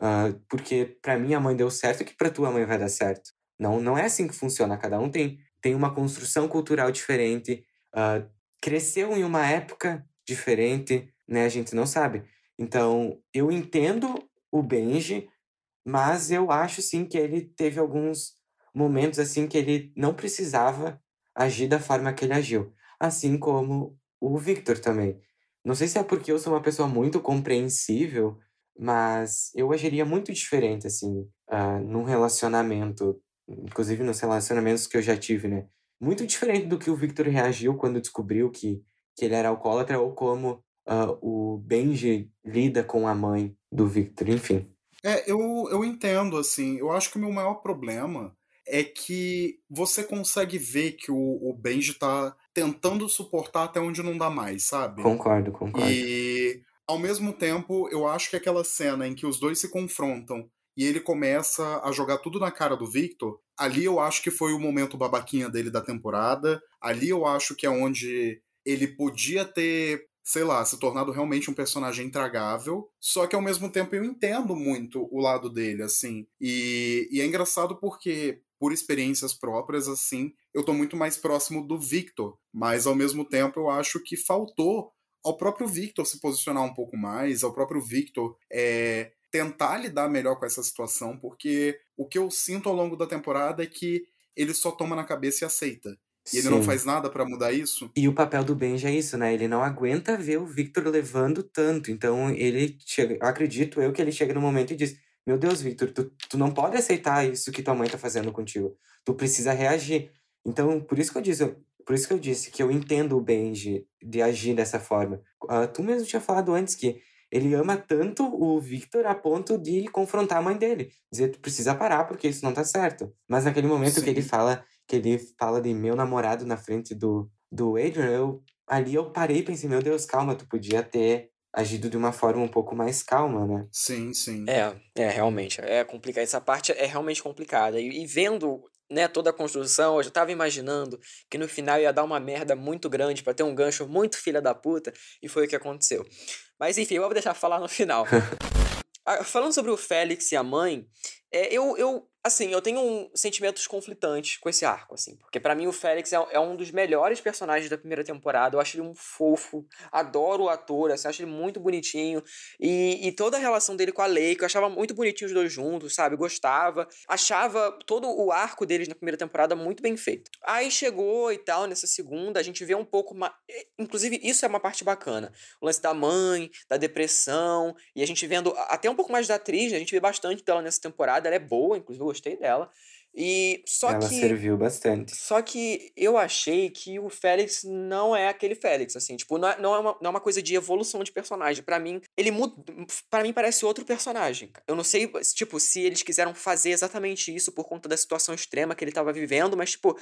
uh, porque para mim a mãe deu certo que para tua mãe vai dar certo. Não, não é assim que funciona. Cada um tem, tem uma construção cultural diferente, uh, cresceu em uma época diferente, né? A gente não sabe. Então, eu entendo o Benji, mas eu acho sim que ele teve alguns momentos assim que ele não precisava agir da forma que ele agiu, assim como o Victor também. Não sei se é porque eu sou uma pessoa muito compreensível, mas eu agiria muito diferente assim, uh, num relacionamento, inclusive nos relacionamentos que eu já tive, né? Muito diferente do que o Victor reagiu quando descobriu que, que ele era alcoólatra ou como uh, o Benji lida com a mãe do Victor, enfim. É, eu, eu entendo, assim. Eu acho que o meu maior problema é que você consegue ver que o, o Benji tá tentando suportar até onde não dá mais, sabe? Concordo, concordo. E ao mesmo tempo, eu acho que aquela cena em que os dois se confrontam e ele começa a jogar tudo na cara do Victor, ali eu acho que foi o momento babaquinha dele da temporada. Ali eu acho que é onde ele podia ter sei lá, se tornado realmente um personagem intragável. Só que ao mesmo tempo eu entendo muito o lado dele, assim. E, e é engraçado porque, por experiências próprias, assim, eu tô muito mais próximo do Victor. Mas ao mesmo tempo eu acho que faltou ao próprio Victor se posicionar um pouco mais, ao próprio Victor é, tentar lidar melhor com essa situação, porque o que eu sinto ao longo da temporada é que ele só toma na cabeça e aceita. E ele Sim. não faz nada para mudar isso. E o papel do Benji é isso, né? Ele não aguenta ver o Victor levando tanto. Então ele chega. Acredito eu que ele chega no momento e diz: Meu Deus, Victor, tu, tu não pode aceitar isso que tua mãe tá fazendo contigo. Tu precisa reagir. Então, por isso que eu disse, por isso que eu disse que eu entendo o Benji de agir dessa forma. Uh, tu mesmo tinha falado antes que ele ama tanto o Victor a ponto de confrontar a mãe dele. Dizer, tu precisa parar porque isso não tá certo. Mas naquele momento Sim. que ele fala, que ele fala de meu namorado na frente do, do Adrian, eu, ali eu parei e pensei, meu Deus, calma, tu podia ter agido de uma forma um pouco mais calma, né? Sim, sim. É, é, realmente. É complicado. Essa parte é realmente complicada. E, e vendo né, toda a construção, eu já tava imaginando que no final ia dar uma merda muito grande para ter um gancho muito filha da puta, e foi o que aconteceu. Mas enfim, eu vou deixar falar no final. Ah, falando sobre o Félix e a mãe, é, eu, eu Assim, eu tenho um, sentimentos conflitantes com esse arco, assim. Porque para mim o Félix é, é, um dos melhores personagens da primeira temporada. Eu acho ele um fofo, adoro o ator, assim, acho ele muito bonitinho. E, e toda a relação dele com a Lei, eu achava muito bonitinho os dois juntos, sabe? Gostava. Achava todo o arco deles na primeira temporada muito bem feito. Aí chegou e tal, nessa segunda, a gente vê um pouco mais... Inclusive, isso é uma parte bacana. O lance da mãe, da depressão, e a gente vendo até um pouco mais da atriz, né? a gente vê bastante dela nessa temporada. Ela é boa, inclusive eu gostei dela. E só Ela que. serviu bastante. Só que eu achei que o Félix não é aquele Félix, assim. Tipo, não é, não é, uma, não é uma coisa de evolução de personagem. para mim, ele muda. para mim, parece outro personagem. Eu não sei, tipo, se eles quiseram fazer exatamente isso por conta da situação extrema que ele tava vivendo, mas, tipo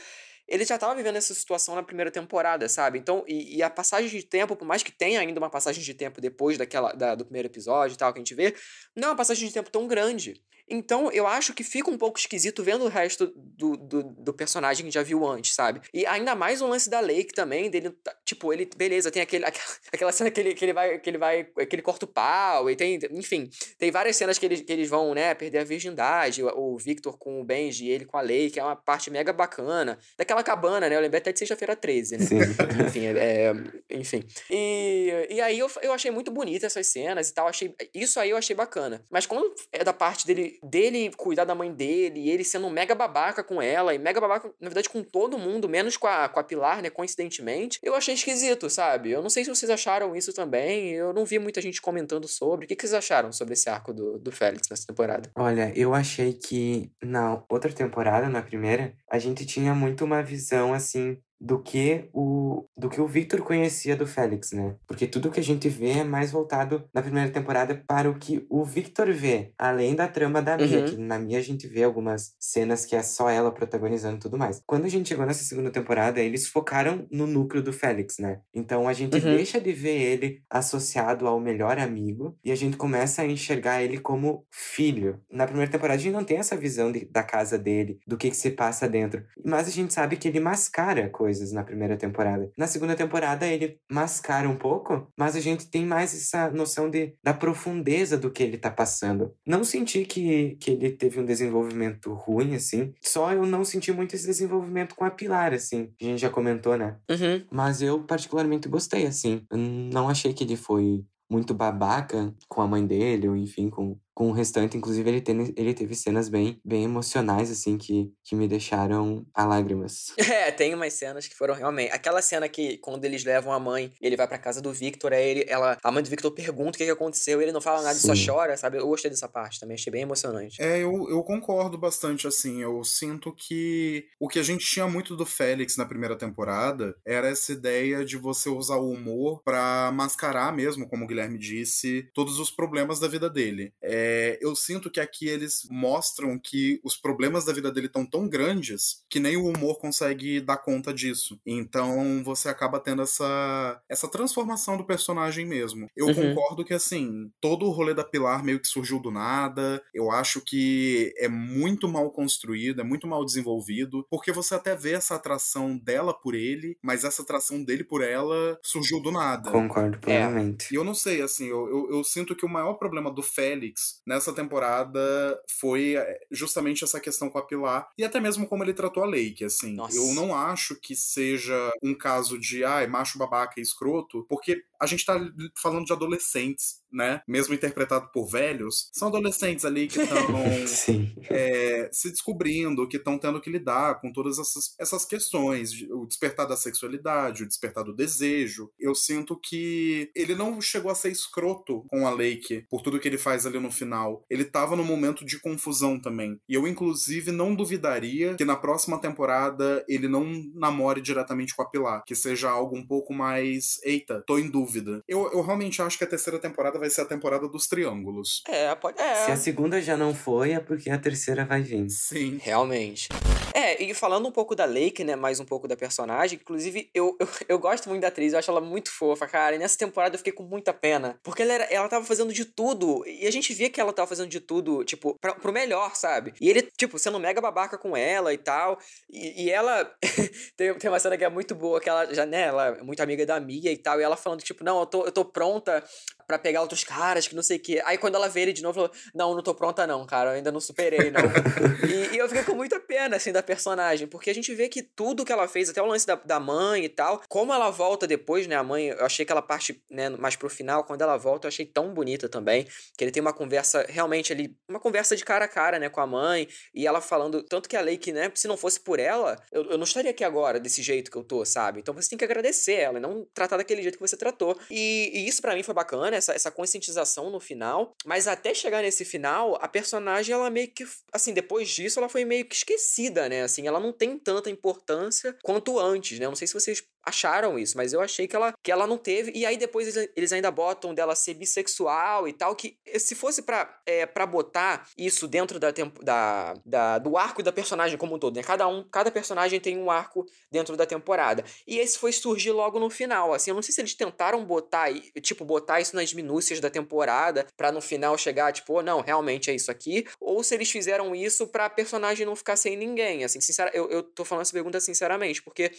ele já estava vivendo essa situação na primeira temporada, sabe? Então, e, e, a passagem de tempo, por mais que tenha ainda uma passagem de tempo depois daquela da, do primeiro episódio e tal que a gente vê, não é uma passagem de tempo tão grande. Então, eu acho que fica um pouco esquisito vendo o resto do, do, do personagem que já viu antes, sabe? E ainda mais o lance da Lake também, dele, tá, tipo, ele, beleza, tem aquele, aquela cena que ele, que ele vai, que ele vai, que ele corta o pau, e tem, enfim, tem várias cenas que eles, que eles vão, né, perder a virgindade, o, o Victor com o Benji, ele com a Lake, é uma parte mega bacana. Daquela naquela cabana, né? Eu lembrei até de sexta-feira 13, né? Sim. enfim, é, é, enfim. E, e aí eu, eu achei muito bonita essas cenas e tal. Achei, isso aí eu achei bacana. Mas quando é da parte dele, dele cuidar da mãe dele, e ele sendo um mega babaca com ela, e mega babaca, na verdade, com todo mundo, menos com a, com a Pilar, né? Coincidentemente, eu achei esquisito, sabe? Eu não sei se vocês acharam isso também. Eu não vi muita gente comentando sobre. O que, que vocês acharam sobre esse arco do, do Félix nessa temporada? Olha, eu achei que na outra temporada, na primeira, a gente tinha muito uma visão assim do que o do que o Victor conhecia do Félix, né? Porque tudo que a gente vê é mais voltado na primeira temporada para o que o Victor vê, além da trama da Mia, Uhum. que na Mia a gente vê algumas cenas que é só ela protagonizando e tudo mais. Quando a gente chegou nessa segunda temporada, eles focaram no núcleo do Félix, né? Então a gente Uhum. deixa de ver ele associado ao melhor amigo e a gente começa a enxergar ele como filho. Na primeira temporada a gente não tem essa visão de- da casa dele, do que que se passa dentro, mas a gente sabe que ele mascara coisas na primeira temporada. Na segunda temporada ele mascara um pouco, mas a gente tem mais essa noção de, da profundeza do que ele tá passando. Não senti que, que ele teve um desenvolvimento ruim, assim, só eu não senti muito esse desenvolvimento com a Pilar, assim, que a gente já comentou, né? Uhum. Mas eu particularmente gostei, assim. Eu não achei que ele foi muito babaca com a mãe dele, ou enfim, com, com o restante. Inclusive, ele, tem, ele teve cenas bem, bem emocionais, assim, que, que me deixaram a lágrimas. É, tem umas cenas que foram realmente. Aquela cena que, quando eles levam a mãe, ele vai pra casa do Victor, aí ele, ela, a mãe do Victor pergunta o que, que aconteceu, ele não fala nada, só Sim. chora, sabe? Eu gostei dessa parte também, achei bem emocionante. É, eu, eu concordo bastante, assim. Eu sinto que o que a gente tinha muito do Félix na primeira temporada era essa ideia de você usar o humor pra mascarar mesmo, como o Guilherme disse, todos os problemas da vida dele. É, eu sinto que aqui eles mostram que os problemas da vida dele estão tão grandes que nem o humor consegue dar conta disso. Então você acaba tendo essa, essa transformação do personagem mesmo. Eu Uhum. concordo que, assim, todo o rolê da Pilar meio que surgiu do nada. Eu acho que é muito mal construído, é muito mal desenvolvido, porque você até vê essa atração dela por ele, mas essa atração dele por ela surgiu do nada. Concordo plenamente. E eu não sei, assim, eu, eu, eu sinto que o maior problema do Félix nessa temporada foi é, justamente essa questão com a Pilar e até mesmo como ele tratou a Lake, assim. Nossa. Eu não acho que seja um caso de, ai, macho babaca e escroto, porque a gente tá falando de adolescentes, né? Mesmo interpretado por velhos, são adolescentes ali que estão é, se descobrindo, que estão tendo que lidar com todas essas, essas questões, o despertar da sexualidade, o despertar do desejo. Eu sinto que ele não chegou a ser escroto com a Lake por tudo que ele faz ali no final. Ele tava num momento de confusão também. E eu, inclusive, não duvidaria que na próxima temporada ele não namore diretamente com a Pilar, que seja algo um pouco mais. Eita, tô em dúvida. Eu, eu realmente acho que a terceira temporada vai ser a temporada dos triângulos. É, pode. É. Se a segunda já não foi, é porque a terceira vai vir. Sim. Realmente. É, e falando um pouco da Lake, né, mais um pouco da personagem, inclusive eu, eu, eu gosto muito da atriz, eu acho ela muito fofa, cara, e nessa temporada eu fiquei com muita pena, porque ela, era, ela tava fazendo de tudo, e a gente via que ela tava fazendo de tudo, tipo, pra, pro melhor, sabe? E ele, tipo, sendo mega babaca com ela e tal, e, e ela, tem, tem uma cena que é muito boa, que ela já, né, ela é muito amiga da Mia e tal, e ela falando, tipo, não, eu tô, eu tô pronta pra pegar outros caras, que não sei o quê. Aí quando ela vê ele de novo, ela falou, não, não tô pronta não, cara, eu ainda não superei, não. e, e eu fiquei com muita pena, assim, da personagem, porque a gente vê que tudo que ela fez, até o lance da, da mãe e tal, como ela volta depois, né, a mãe, eu achei aquela parte, né, mais pro final, quando ela volta, eu achei tão bonita também, que ele tem uma conversa, realmente ali, uma conversa de cara a cara, né, com a mãe, e ela falando, tanto que a Lei que, né, se não fosse por ela, eu, eu não estaria aqui agora, desse jeito que eu tô, sabe? Então você tem que agradecer ela, e não tratar daquele jeito que você tratou. E, e isso para mim foi bacana, essa, essa conscientização no final, mas até chegar nesse final, a personagem, ela meio que, assim, depois disso, ela foi meio que esquecida, né, assim, ela não tem tanta importância quanto antes, né, não sei se vocês acharam isso, mas eu achei que ela, que ela não teve. E aí depois eles, ainda botam dela ser bissexual e tal, que se fosse pra, é, pra botar isso dentro da, da, da, do arco da personagem como um todo, né? Cada um, cada personagem tem um arco dentro da temporada. E esse foi surgir logo no final, assim, eu não sei se eles tentaram botar, tipo, botar isso nas minúcias da temporada pra no final chegar, tipo, oh, não, realmente é isso aqui, ou se eles fizeram isso pra personagem não ficar sem ninguém, assim, sincera, eu, eu tô falando essa pergunta sinceramente, porque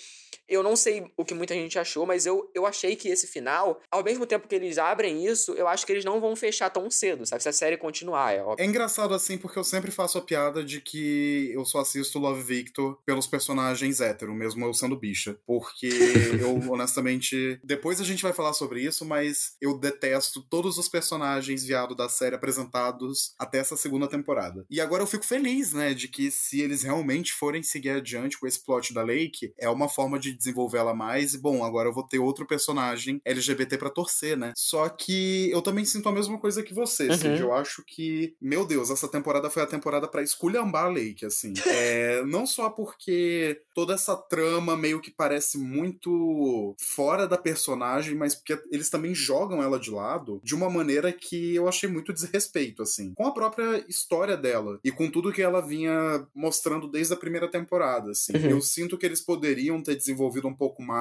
eu não sei o que muita gente achou, mas eu, eu achei que esse final, ao mesmo tempo que eles abrem isso, eu acho que eles não vão fechar tão cedo, sabe? Se a série continuar, é óbvio. É engraçado assim, porque eu sempre faço a piada de que eu só assisto Love Victor pelos personagens hétero, mesmo eu sendo bicha. Porque eu, honestamente, depois a gente vai falar sobre isso, mas eu detesto todos os personagens viado da série apresentados até essa segunda temporada. E agora eu fico feliz, né, de que se eles realmente forem seguir adiante com esse plot da Lake, é uma forma de desenvolver ela mais. E bom, agora eu vou ter outro personagem LGBT para torcer, né? Só que eu também sinto a mesma coisa que você, uhum. Cid. Eu acho que, meu Deus, essa temporada foi a temporada para esculhambar a Lake, assim. É, não só porque toda essa trama meio que parece muito fora da personagem, mas porque eles também jogam ela de lado de uma maneira que eu achei muito desrespeito, assim. Com a própria história dela e com tudo que ela vinha mostrando desde a primeira temporada, assim. Uhum. Eu sinto que eles poderiam ter desenvolvido um pouco mais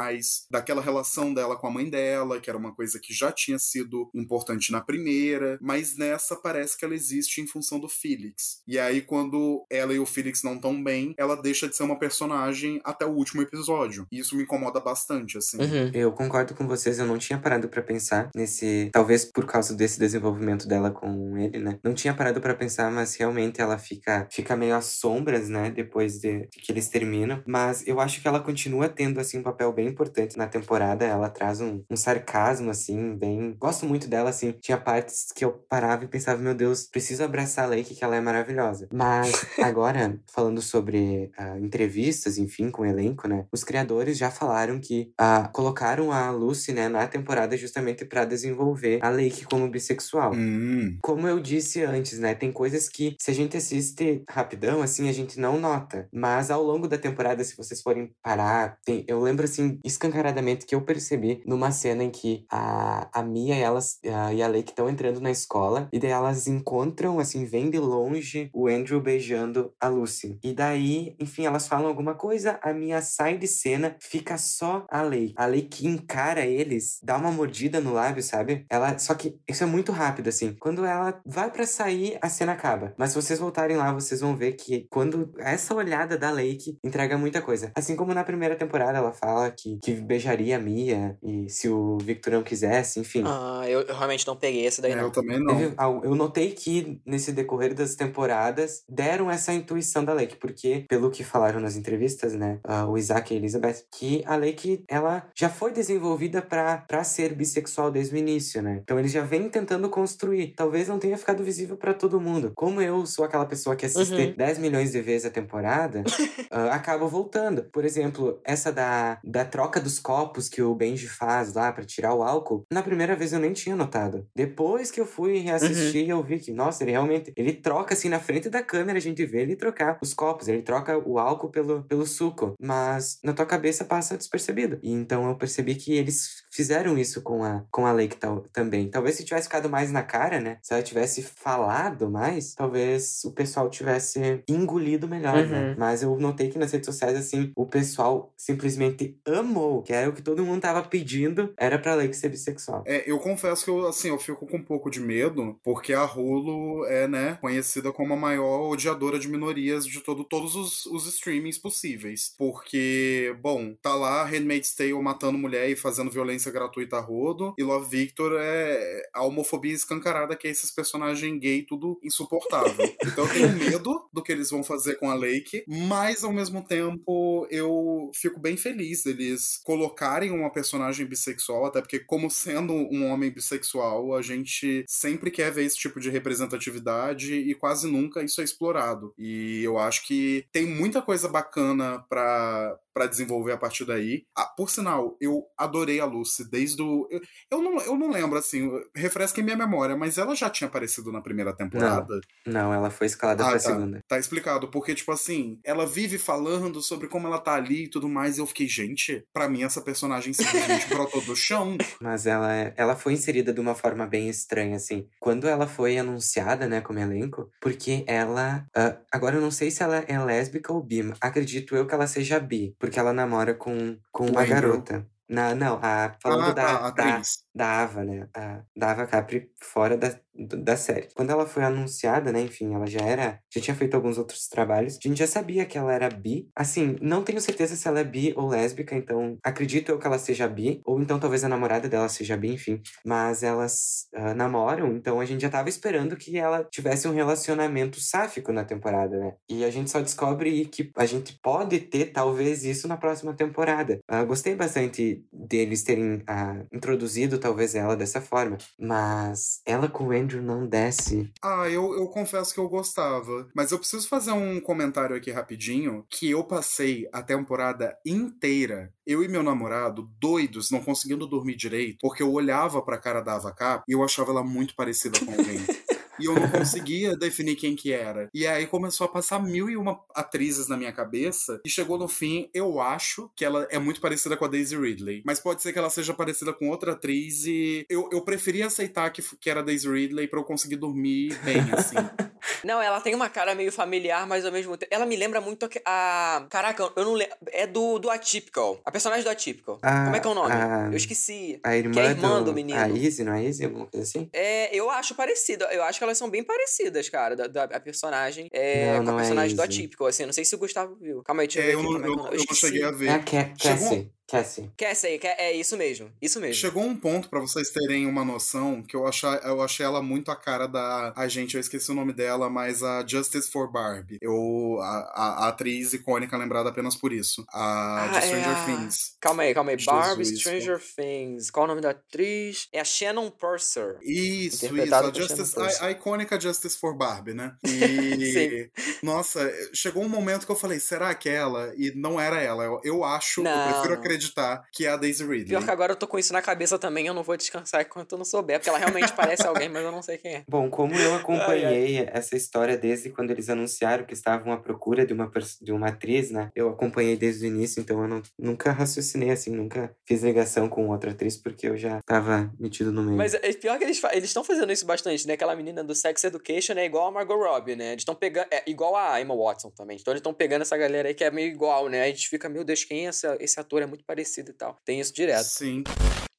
daquela relação dela com a mãe dela, que era uma coisa que já tinha sido importante na primeira, mas nessa parece que ela existe em função do Felix. E aí, quando ela e o Felix não estão bem, ela deixa de ser uma personagem até o último episódio. E isso me incomoda bastante, assim. Uhum. Eu concordo com vocês, eu não tinha parado para pensar nesse. Talvez por causa desse desenvolvimento dela com ele, né? Não tinha parado para pensar, mas realmente ela fica, fica meio às sombras, né? Depois de, de que eles terminam. Mas eu acho que ela continua tendo, assim, um papel bem importante na temporada. Ela traz um, um sarcasmo, assim, bem. Gosto muito dela, assim. Tinha partes que eu parava e pensava, meu Deus, preciso abraçar a Lake, que ela é maravilhosa. Mas agora, falando sobre uh, entrevistas, enfim, com o elenco, né? Os criadores já falaram que uh, colocaram a Lucy, né, na temporada justamente para desenvolver a Lake como bissexual. Hum. Como eu disse antes, né? Tem coisas que, se a gente assiste rapidão, assim, a gente não nota. Mas ao longo da temporada, se vocês forem parar, tem, eu lembro, assim, escancaradamente que eu percebi numa cena em que a, a Mia e, elas, a, e a Lake estão entrando na escola, e daí elas encontram, assim, vem de longe o Andrew beijando a Lucy. E daí, enfim, elas falam alguma coisa, a Mia sai de cena, fica só a Lake. A Lake encara eles, dá uma mordida no lábio, sabe? Ela, só que isso é muito rápido, assim. Quando ela vai para sair, a cena acaba. Mas se vocês voltarem lá, vocês vão ver que quando essa olhada da Lake entrega muita coisa. Assim como na primeira temporada ela fala que, que beijaria a Mia e se o Victor não quisesse, enfim. Ah, eu, eu realmente não peguei essa daí, é, não. Eu também não. Eu notei que nesse decorrer das temporadas deram essa intuição da Lake, porque, pelo que falaram nas entrevistas, né, uh, o Isaac e a Elizabeth, que a Lake, ela já foi desenvolvida para ser bissexual desde o início, né? Então eles já vêm tentando construir. Talvez não tenha ficado visível para todo mundo. Como eu sou aquela pessoa que assiste uhum. 10 milhões de vezes a temporada, uh, acaba voltando. Por exemplo, essa da, da troca dos copos que o Benji faz lá para tirar o álcool, na primeira vez eu nem tinha notado. Depois que eu fui reassistir, uhum. eu vi que, nossa, ele realmente ele troca assim na frente da câmera, a gente vê ele trocar os copos, ele troca o álcool pelo, pelo suco, mas na tua cabeça passa despercebido. E então eu percebi que eles fizeram isso com a, com a Lake também. Talvez se tivesse ficado mais na cara, né? Se ela tivesse falado mais, talvez o pessoal tivesse engolido melhor, né? uhum. né? Mas eu notei que nas redes sociais, assim, o pessoal simplesmente amou, que era o que todo mundo tava pedindo, era pra Lake ser bissexual. É, eu confesso que eu, assim, eu fico com um pouco de medo, porque a Hulu é, né, conhecida como a maior odiadora de minorias de todo, todos os, os streamings possíveis. Porque, bom, tá lá Handmaid's Tale matando mulher e fazendo violência gratuita a rodo, e Love Victor é a homofobia escancarada que é esses personagens gay tudo insuportável. então eu tenho medo do que eles vão fazer com a Lake, mas ao mesmo tempo eu fico bem feliz deles colocarem uma personagem bissexual, até porque como sendo um homem bissexual, a gente sempre quer ver esse tipo de representatividade e quase nunca isso é explorado. E eu acho que tem muita coisa bacana para para desenvolver a partir daí. Ah, por sinal, eu adorei a Lucy desde o. Eu, eu, não, eu não lembro, assim, refresca em minha memória, mas ela já tinha aparecido na primeira temporada. Não, não ela foi escalada ah, pra tá. segunda. Tá explicado, porque, tipo assim, ela vive falando sobre como ela tá ali e tudo mais, e eu fiquei, gente, para mim essa personagem simplesmente brotou do chão. Mas ela, ela foi inserida de uma forma bem estranha, assim. Quando ela foi anunciada, né, como elenco, porque ela. Uh, agora eu não sei se ela é lésbica ou bi, acredito eu que ela seja bi porque ela namora com, com uma garota. Na, não, a, falando Ah, da, tá, a da, da Ava, né? A, da Ava Capri fora da, da série. Quando ela foi anunciada, né? Enfim, ela já era. Já tinha feito alguns outros trabalhos. A gente já sabia que ela era bi. Assim, não tenho certeza se ela é bi ou lésbica, então acredito eu que ela seja bi. Ou então talvez a namorada dela seja bi, enfim. Mas elas ah, namoram, então a gente já tava esperando que ela tivesse um relacionamento sáfico na temporada, né? E a gente só descobre que a gente pode ter talvez isso na próxima temporada. Ah, gostei bastante deles terem ah, introduzido talvez ela dessa forma, mas ela com o Andrew não desce. Ah, eu, eu confesso que eu gostava. Mas eu preciso fazer um comentário aqui rapidinho. Que eu passei a temporada inteira, eu e meu namorado, doidos, não conseguindo dormir direito, porque eu olhava pra cara da Ava Cap e eu achava ela muito parecida com alguém. E eu não conseguia definir quem que era. E aí começou a passar mil e uma atrizes na minha cabeça. E chegou no fim, eu acho que ela é muito parecida com a Daisy Ridley. Mas pode ser que ela seja parecida com outra atriz. E eu, eu preferia aceitar que, que era a Daisy Ridley pra eu conseguir dormir bem, assim. Não, ela tem uma cara meio familiar, mas ao mesmo tempo. Ela me lembra muito a. a- Caraca, eu não lembro. É do, do Atypical. A personagem do Atypical. A- Como é que é o nome? a- Eu esqueci. A irmã, que é a irmã do, do, menino. A Izzy, não é Izzy? Alguma coisa assim? É, eu acho parecido. Eu acho que elas são bem parecidas, cara, da, da- a personagem. É, Não, com a é personagem do Izzy. Atypical, assim. Não sei se o Gustavo viu. Calma aí, deixa eu É, ver eu aqui é é eu, eu não esqueci. cheguei a ver. É a Ca- Chegou- Cassie. Cassie. Cassie, Ca- é isso mesmo. Isso mesmo. Chegou um ponto pra vocês terem uma noção que eu, achar, eu achei ela muito a cara da. A gente, eu esqueci o nome dela, mas a Justice for Barbie. Eu, a, a- a atriz icônica lembrada apenas por isso. A de Ah, é Stranger a- Things. Calma aí, calma aí. Jesus, Barbie isso. Stranger Things. Qual o nome da atriz? É a Shannon Purser. Isso, isso. A, Justice, a, a icônica Justice for Barbie, né? E. nossa, chegou um momento que eu falei, será que é ela? E não era ela. Eu, eu acho, eu Não, prefiro não. Acreditar que é a Daisy Ridley. Pior que agora eu tô com isso na cabeça também, eu não vou descansar enquanto eu não souber, porque ela realmente parece alguém, mas eu não sei quem é. Bom, como eu acompanhei essa história desde quando eles anunciaram que estavam à procura de uma, de uma atriz, né? Eu acompanhei desde o início, então eu não, nunca raciocinei assim, nunca fiz ligação com outra atriz, porque eu já tava metido no meio. Mas é pior que eles estão fazendo isso bastante, né? Aquela menina do Sex Education é igual a Margot Robbie, né? Eles estão pegando. É igual a Emma Watson também. Então eles estão pegando essa galera aí que é meio igual, né? A gente fica, meu Deus, quem é esse ator? É muito parecido e tal. Tem isso direto. Sim.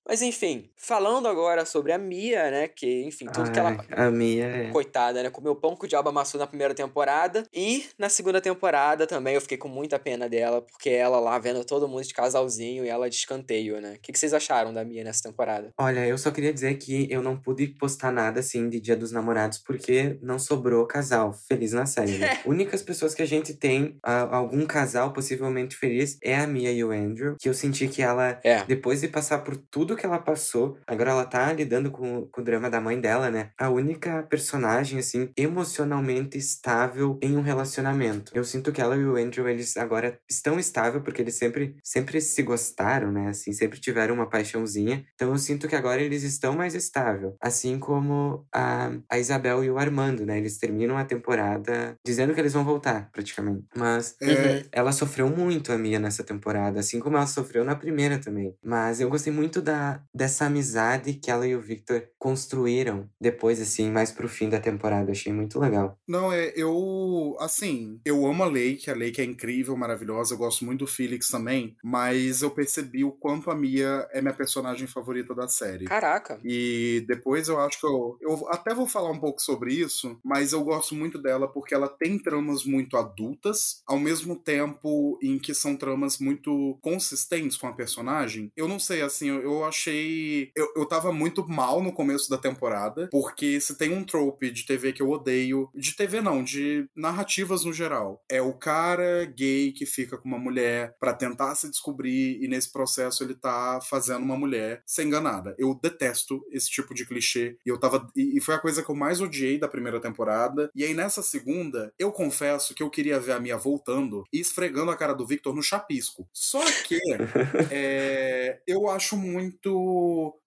Mas enfim, falando agora sobre a Mia, né? Que, enfim, tudo que ela. Ai, A minha é... Coitada, né? Comeu pão que o diabo amassou na primeira temporada. E na segunda temporada também eu fiquei com muita pena dela, porque ela lá vendo todo mundo de casalzinho e ela de escanteio, né? O que, que vocês acharam da Mia nessa temporada? Olha, eu só queria dizer que eu não pude postar nada assim de Dia dos Namorados porque não sobrou casal feliz na série. Né? Únicas pessoas que a gente tem ah, algum casal possivelmente feliz é a Mia e o Andrew, que eu senti que ela É. depois de passar por tudo que ela passou, agora ela tá lidando com, com o drama da mãe dela, né? A única personagem, assim, emocionalmente estável em um relacionamento. Eu sinto que ela e o Andrew, eles agora estão estáveis porque eles sempre, sempre se gostaram, né? Assim, sempre tiveram uma paixãozinha. Então eu sinto que agora eles estão mais estáveis. Assim como a, a Isabel e o Armando, né? Eles terminam a temporada dizendo que eles vão voltar, praticamente. Mas É, ela sofreu muito a Mia nessa temporada, assim como ela sofreu na primeira também. Mas eu gostei muito da, dessa amizade que ela e o Victor construíram depois, assim, mais pro fim da temporada. Achei muito legal. Não, é, eu, assim, eu amo a Lake, a Lake é incrível, maravilhosa, eu gosto muito do Felix também, mas eu percebi o quanto a Mia é minha personagem favorita da série. Caraca. E depois eu acho que eu, eu até vou falar um pouco sobre isso, mas eu gosto muito dela porque ela tem tramas muito adultas, ao mesmo tempo em que são tramas muito consistentes com a personagem. Eu não sei, assim, eu, eu achei. Eu, eu tava muito mal no começo da temporada, porque se tem um trope de TV que eu odeio, de TV não, de narrativas no geral, é o cara gay que fica com uma mulher pra tentar se descobrir e nesse processo ele tá fazendo uma mulher ser enganada. Eu detesto esse tipo de clichê e eu tava e, e foi a coisa que eu mais odiei da primeira temporada. E aí nessa segunda, eu confesso que eu queria ver a Mia voltando e esfregando a cara do Victor no chapisco. Só que é, eu acho muito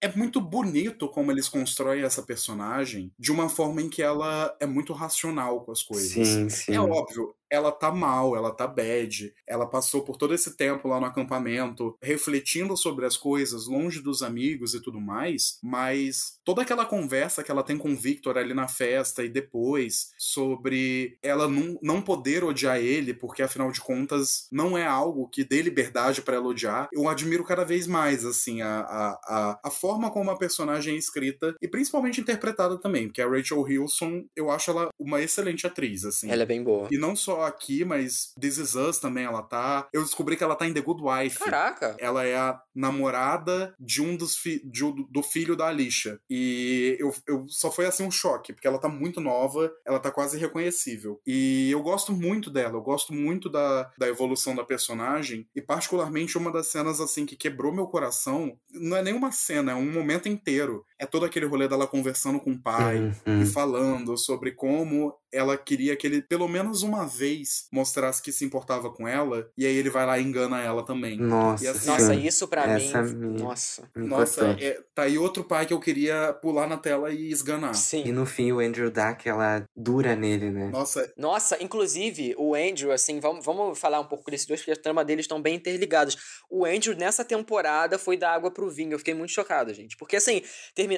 é muito bonito como eles constroem essa personagem de uma forma em que ela é muito racional com as coisas. Sim, sim. É óbvio, ela tá mal, ela tá bad. Ela passou por todo esse tempo lá no acampamento, refletindo sobre as coisas, longe dos amigos e tudo mais, mas toda aquela conversa que ela tem com o Victor ali na festa e depois, sobre ela não, não poder odiar ele, porque afinal de contas não é algo que dê liberdade para ela odiar, eu admiro cada vez mais, assim, a, a, a, a forma como a personagem é escrita e principalmente interpretada também, porque a Rachel Wilson, eu acho ela uma excelente atriz, assim. Ela é bem boa. E não só aqui, mas This Is Us também ela tá. Eu descobri que ela tá em The Good Wife. Caraca! Ela é a namorada de um dos fi de, do filho da Alicia. E eu, eu só foi assim um choque, porque ela tá muito nova, ela tá quase irreconhecível. E eu gosto muito dela, eu gosto muito da, da evolução da personagem, e particularmente uma das cenas assim que quebrou meu coração, não é nenhuma cena, é um momento inteiro. É todo aquele rolê dela conversando com o pai Uhum. e falando sobre como ela queria que ele, pelo menos uma vez, mostrasse que se importava com ela, e aí ele vai lá e engana ela também. Nossa, E assim, Nossa, isso pra Essa mim. Nossa. me nossa, cortou. é- tá aí outro pai que eu queria pular na tela e esganar. E Sim. no fim o Andrew dá aquela dura nele, né? Nossa, Nossa, inclusive, o Andrew, assim, vamos, vamos falar um pouco desses dois, porque a trama deles estão bem interligados. O Andrew, nessa temporada, foi da água pro vinho. Eu fiquei muito chocado, gente. Porque, assim,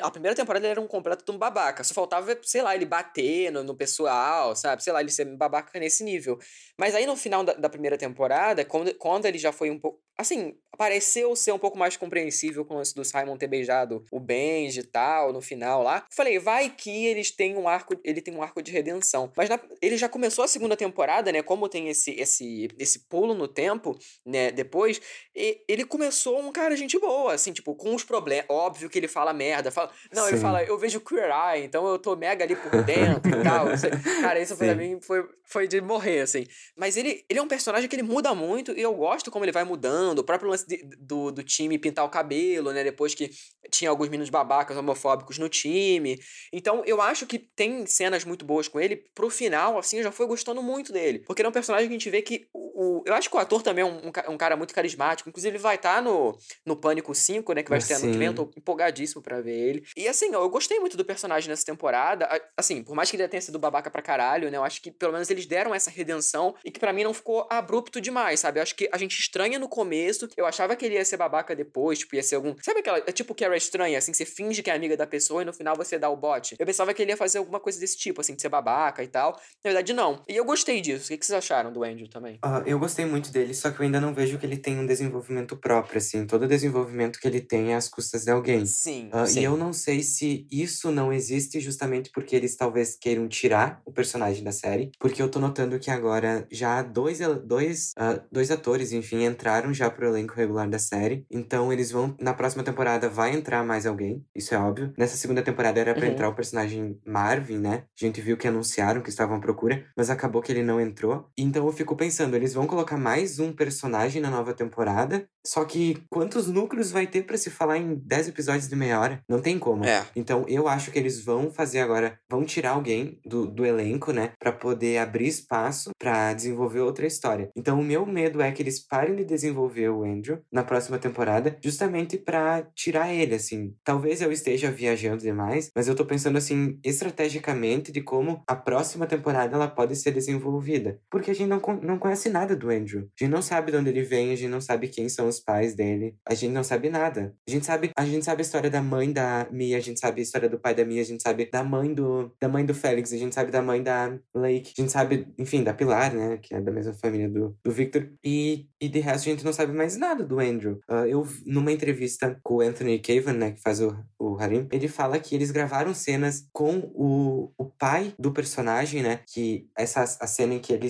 a primeira temporada ele era um completo de um babaca. Só faltava, sei lá, ele bater no, no pessoal, sabe? Sei lá, ele ser babaca nesse nível. Mas aí, no final da, da primeira temporada, quando, quando ele já foi um pouco. Assim, pareceu ser um pouco mais compreensível com o lance do Simon ter beijado o Benji e tal, no final lá. Falei, vai que eles têm um arco, ele tem um arco de redenção. Mas na- ele já começou a segunda temporada, né? Como tem esse esse esse pulo no tempo, né, depois, e ele começou um cara gente boa, assim, tipo, com os problemas, óbvio que ele fala merda, fala, não, ele Sim. fala, eu vejo Queer Eye, então eu tô mega ali por dentro e tal. Cara, isso pra Sim. mim foi foi de morrer, assim. Mas ele, ele é um personagem que ele muda muito e eu gosto como ele vai mudando. O próprio lance de- do, do time pintar o cabelo, né? Depois que tinha alguns meninos babacas homofóbicos no time. Então eu acho que tem cenas muito boas com ele. Pro final, assim, eu já fui gostando muito dele. Porque ele é um personagem que a gente vê que. O, eu acho que o ator também é um, um ca- um cara muito carismático. Inclusive, ele vai estar no, no Pânico 5, né? Que vai ser ano que vem. Eu sim. tô empolgadíssimo pra ver ele. E assim, eu gostei muito do personagem nessa temporada. Assim, por mais que ele tenha sido babaca pra caralho, né? Eu acho que pelo menos eles deram essa redenção e que pra mim não ficou abrupto demais, sabe? Eu acho que a gente estranha no começo. Eu achava que ele ia ser babaca depois, tipo, ia ser algum. Sabe aquela. É tipo que era estranha, assim, você finge que é amiga da pessoa e no final você dá o bote. Eu pensava que ele ia fazer alguma coisa desse tipo, assim, de ser babaca e tal. Na verdade, não. E eu gostei disso. O que que vocês acharam do Andrew também? Ah, eu gostei muito dele, só que eu ainda não vejo que ele tem um desenvolvimento próprio, assim. Todo desenvolvimento que ele tem é às custas de alguém. Sim. Ah, sim. e eu não sei se isso não existe justamente porque eles talvez queiram tirar o personagem da série. Porque eu tô notando que agora já dois, dois, ah, dois atores, enfim, entraram já pro elenco regular da série. Então eles vão. Na próxima temporada vai entrar mais alguém, isso é óbvio. Nessa segunda temporada era pra Uhum. entrar o personagem Marvin, né? A gente viu que anunciaram que estavam à procura, mas acabou que ele não entrou. Então eu fico pensando, eles vão colocar mais um personagem na nova temporada. Só que quantos núcleos vai ter pra se falar em 10 episódios de meia hora? Não tem como. É. Então eu acho que eles vão fazer agora, vão tirar alguém do, do elenco, né, Pra poder abrir espaço pra desenvolver outra história. Então o meu medo é que eles parem de desenvolver o Andrew na próxima temporada, justamente pra tirar ele, assim. Talvez eu esteja viajando demais, mas eu tô pensando assim estrategicamente de como a próxima temporada ela pode ser desenvolvida, porque a gente não, não conhece nada do Andrew. A gente não sabe de onde ele vem, a gente não sabe quem são os pais dele, a gente não sabe nada. A gente sabe, a gente sabe a história da mãe da Mia, a gente sabe a história do pai da Mia, a gente sabe da mãe do da mãe do Félix, a gente sabe da mãe da Lake, a gente sabe, enfim, da Pilar, né, que é da mesma família do, do Victor, e, e de resto a gente não sabe mais nada do Andrew. Ah, eu, numa entrevista com o Anthony Cavan, né, que faz o, o Harim, ele fala que eles gravaram cenas com o, o pai do personagem, né, que essa a cena em que ele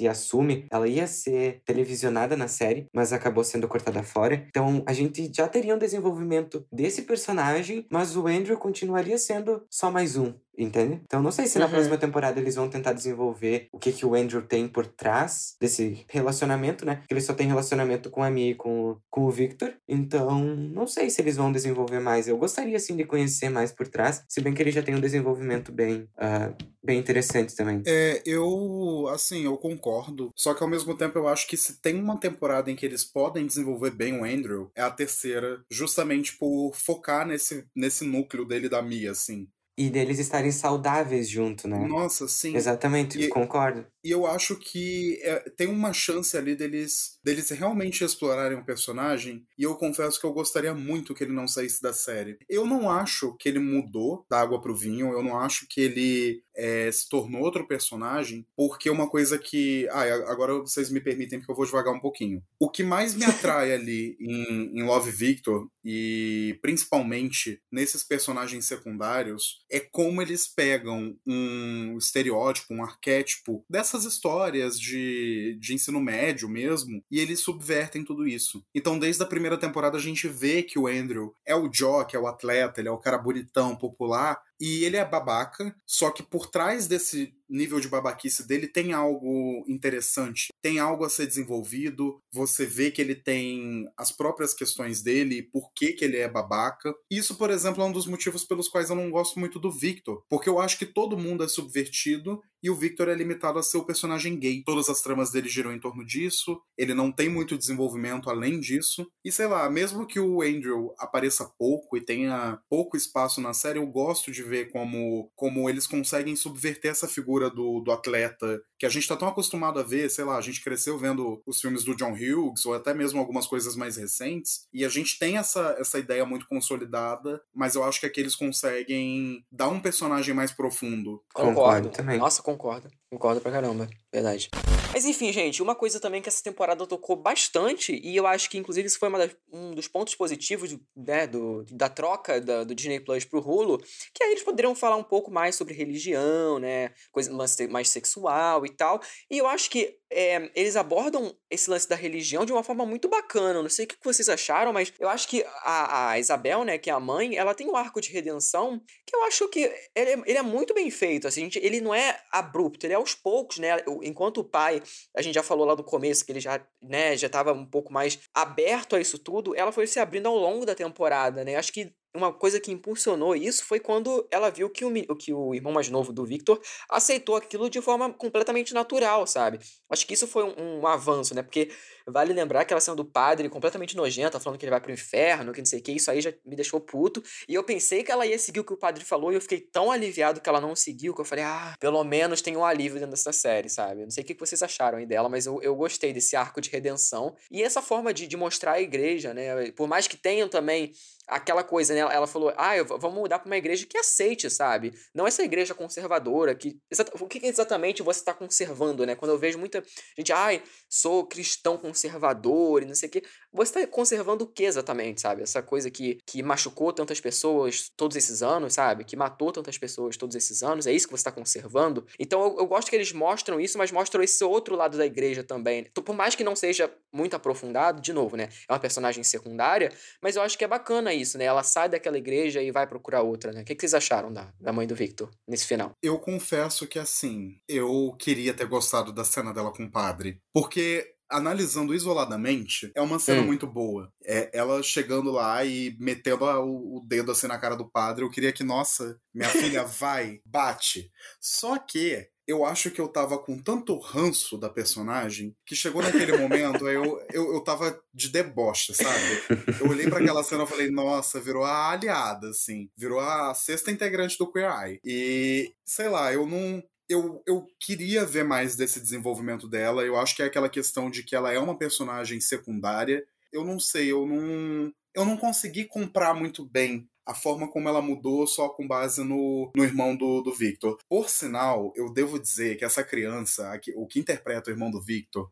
se assume, ela ia ser televisionada na série, mas acabou sendo cortada fora. Então a gente já teria um desenvolvimento desse personagem, mas o Andrew continuaria sendo só mais um. Entende? Então não sei se na Uhum. próxima temporada eles vão tentar desenvolver o que, que o Andrew tem por trás desse relacionamento, né? Porque ele só tem relacionamento com a Mia e com, com o Victor. Então, não sei se eles vão desenvolver mais. Eu gostaria, sim, de conhecer mais por trás. Se bem que ele já tem um desenvolvimento bem, ah, bem interessante também. É, eu, assim, eu concordo. Só que ao mesmo tempo eu acho que se tem uma temporada em que eles podem desenvolver bem o Andrew, é a terceira, justamente por focar nesse, nesse núcleo dele da Mia, assim. E deles estarem saudáveis junto, né? Nossa, sim. Exatamente, E- concordo. E eu acho que é, tem uma chance ali deles, deles realmente explorarem o personagem. E eu confesso que eu gostaria muito que ele não saísse da série. Eu não acho que ele mudou da água pro vinho. Eu não acho que ele é, se tornou outro personagem. Porque uma coisa que. Ah, agora vocês me permitem porque eu vou devagar um pouquinho. O que mais me atrai ali em, em Love Victor, e principalmente nesses personagens secundários, é como eles pegam um estereótipo, um arquétipo dessas histórias de, de ensino médio mesmo, e eles subvertem tudo isso. Então, desde a primeira temporada, a gente vê que o Andrew é o jock, é o atleta, ele é o cara bonitão, popular, e ele é babaca, só que por trás desse nível de babaquice dele tem algo interessante, tem algo a ser desenvolvido. Você vê que ele tem as próprias questões dele, por que, que ele é babaca. Isso, por exemplo, é um dos motivos pelos quais eu não gosto muito do Victor, porque eu acho que todo mundo é subvertido e o Victor é limitado a ser o personagem gay. Todas as tramas dele giram em torno disso, ele não tem muito desenvolvimento além disso. E sei lá, mesmo que o Andrew apareça pouco e tenha pouco espaço na série, eu gosto de ver como, como eles conseguem subverter essa figura do, do atleta que a gente tá tão acostumado a ver, sei lá, a gente cresceu vendo os filmes do John Hughes ou até mesmo algumas coisas mais recentes, e a gente tem essa, essa ideia muito consolidada, mas eu acho que aqui eles conseguem dar um personagem mais profundo. Concordo, concordo também. Nossa, concordo. Concordo pra caramba. Verdade. Mas enfim, gente, uma coisa também que essa temporada tocou bastante, e eu acho que inclusive isso foi das, um dos pontos positivos né, do, da troca da, do Disney Plus pro Hulu, que aí eles poderiam falar um pouco mais sobre religião, né? Coisa mais sexual e tal. E eu acho que é, eles abordam esse lance da religião de uma forma muito bacana. Não sei o que vocês acharam, mas eu acho que a, a Isabel, né, que é a mãe, ela tem um arco de redenção que eu acho que ele é, ele é muito bem feito. Assim, ele não é abrupto, ele é aos poucos, né? Enquanto o pai, a gente já falou lá no começo que ele já, né, já estava um pouco mais aberto a isso tudo, ela foi se abrindo ao longo da temporada, né? Acho que uma coisa que impulsionou isso foi quando ela viu que o, que o irmão mais novo do Victor aceitou aquilo de forma completamente natural, sabe? Acho que isso foi um, um avanço, né? Porque Vale lembrar aquela cena do padre completamente nojenta, falando que ele vai pro inferno, que não sei o que, isso aí já me deixou puto. E eu pensei que ela ia seguir o que o padre falou, e eu fiquei tão aliviado que ela não seguiu, que eu falei, ah, pelo menos tem um alívio dentro dessa série, sabe? Não sei o que vocês acharam aí dela, mas eu, eu gostei desse arco de redenção. E essa forma de, de mostrar a igreja, né? Por mais que tenham também aquela coisa, né? Ela falou, ah, eu, vamos mudar pra uma igreja que aceite, sabe? Não essa igreja conservadora, que. O que exatamente você tá conservando, né? Quando eu vejo muita gente, ai, sou cristão conservador conservador e não sei o quê. Você está conservando o que exatamente, sabe? Essa coisa que, que machucou tantas pessoas todos esses anos, sabe? Que matou tantas pessoas todos esses anos. É isso que você está conservando? Então eu, eu, gosto que eles mostram isso, mas mostram esse outro lado da igreja também. Por mais que não seja muito aprofundado, de novo, né? É uma personagem secundária, mas eu acho que é bacana isso, né? Ela sai daquela igreja e vai procurar outra, né? O que, que vocês acharam da, da mãe do Victor nesse final? Eu confesso que assim, eu queria ter gostado da cena dela com o padre. Porque analisando isoladamente, é uma cena hum. muito boa. É ela chegando lá e metendo a, o, o, dedo assim na cara do padre. Eu queria que, nossa, minha filha vai, bate. Só que eu acho que eu tava com tanto ranço da personagem que chegou naquele momento, eu, eu, eu tava de deboche, sabe? Eu olhei para aquela cena e falei, nossa, virou a aliada, assim. Virou a sexta integrante do Queer Eye. E, sei lá, eu não eu, eu queria ver mais desse desenvolvimento dela. Eu acho que é aquela questão de que ela é uma personagem secundária. Eu não sei, eu não. Eu não consegui comprar muito bem a forma como ela mudou só com base no, no irmão do, do Victor. Por sinal, eu devo dizer que essa criança, o que interpreta o irmão do Victor,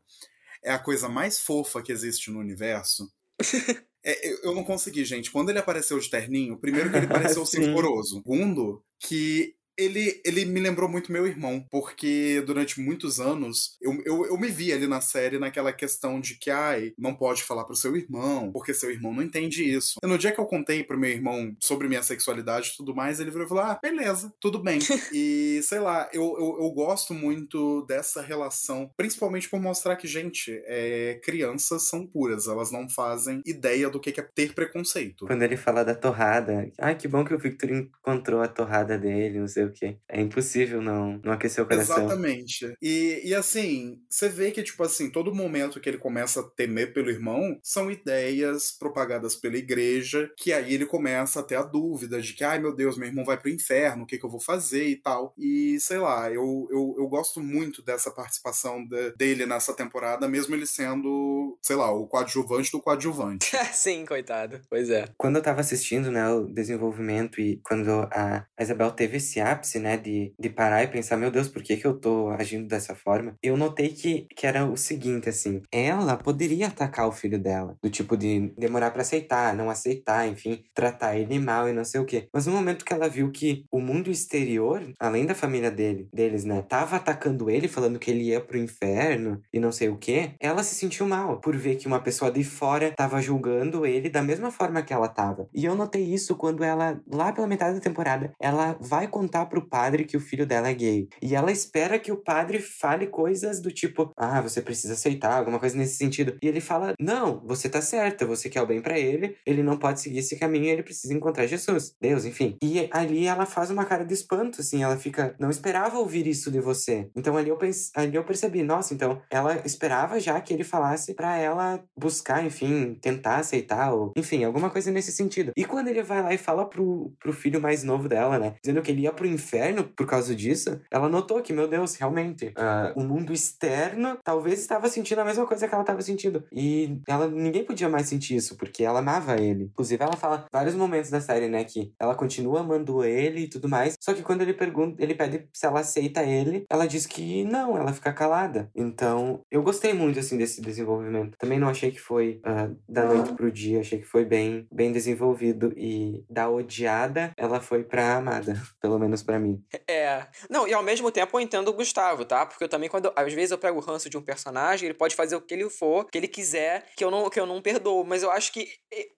é a coisa mais fofa que existe no universo. É, eu não consegui, gente. Quando ele apareceu de terninho, primeiro que ele pareceu sincoroso. Segundo, que ele, ele me lembrou muito meu irmão, porque durante muitos anos eu, eu, eu me vi ali na série naquela questão de que, ai, não pode falar pro seu irmão, porque seu irmão não entende isso. E no dia que eu contei pro meu irmão sobre minha sexualidade e tudo mais, ele virou e falou: ah, beleza, tudo bem. e sei lá, eu, eu, eu, gosto muito dessa relação, principalmente por mostrar que, gente, é, crianças são puras, elas não fazem ideia do que é ter preconceito. Quando ele fala da torrada, ai, que bom que o Victor encontrou a torrada dele, não sei É impossível não, não aquecer o coração. Exatamente. E, e assim, você vê que, tipo assim, todo momento que ele começa a temer pelo irmão são ideias propagadas pela igreja, que aí ele começa a ter a dúvida de que, ai meu Deus, meu irmão vai pro inferno, o que, que eu vou fazer e tal. E sei lá, eu, eu, eu gosto muito dessa participação de, dele nessa temporada, mesmo ele sendo, sei lá, o coadjuvante do coadjuvante. Sim, coitado. Pois é. Quando eu tava assistindo, né, o desenvolvimento e quando a Isabel teve esse ápice, né, de, de parar e pensar, meu Deus, por que que eu tô agindo dessa forma? Eu notei que, que era o seguinte, assim, ela poderia atacar o filho dela, do tipo de demorar para aceitar, não aceitar, enfim, tratar ele mal e não sei o quê. Mas no momento que ela viu que o mundo exterior, além da família dele, deles, né, tava atacando ele, falando que ele ia pro inferno e não sei o quê, ela se sentiu mal por ver que uma pessoa de fora tava julgando ele da mesma forma que ela tava. E eu notei isso quando ela, lá pela metade da temporada, ela vai contar pro padre que o filho dela é gay. E ela espera que o padre fale coisas do tipo, ah, você precisa aceitar, alguma coisa nesse sentido. E ele fala, não, você tá certa, você quer o bem para ele, ele não pode seguir esse caminho, ele precisa encontrar Jesus, Deus, enfim. E ali ela faz uma cara de espanto, assim, ela fica, não esperava ouvir isso de você. Então ali eu, pense, ali eu percebi, nossa, então ela esperava já que ele falasse para ela buscar, enfim, tentar aceitar, ou enfim, alguma coisa nesse sentido. E quando ele vai lá e fala pro, pro filho mais novo dela, né, dizendo que ele ia pro inferno por causa disso, ela notou que, meu Deus, realmente, uh, o mundo externo talvez estava sentindo a mesma coisa que ela estava sentindo. E ela ninguém podia mais sentir isso, porque ela amava ele. Inclusive, ela fala vários momentos da série, né, que ela continua amando ele e tudo mais. Só que quando ele pergunta, ele pede se ela aceita ele, ela diz que não, ela fica calada. Então, eu gostei muito, assim, desse desenvolvimento. Também não achei que foi uh, da noite pro dia, achei que foi bem, bem desenvolvido. E da odiada, ela foi pra amada, pelo menos para mim. É. Não, e ao mesmo tempo eu entendo o Gustavo, tá? Porque eu também, quando às vezes eu pego o ranço de um personagem, ele pode fazer o que ele for, que ele quiser, que eu não, que eu não perdoo. Mas eu acho que.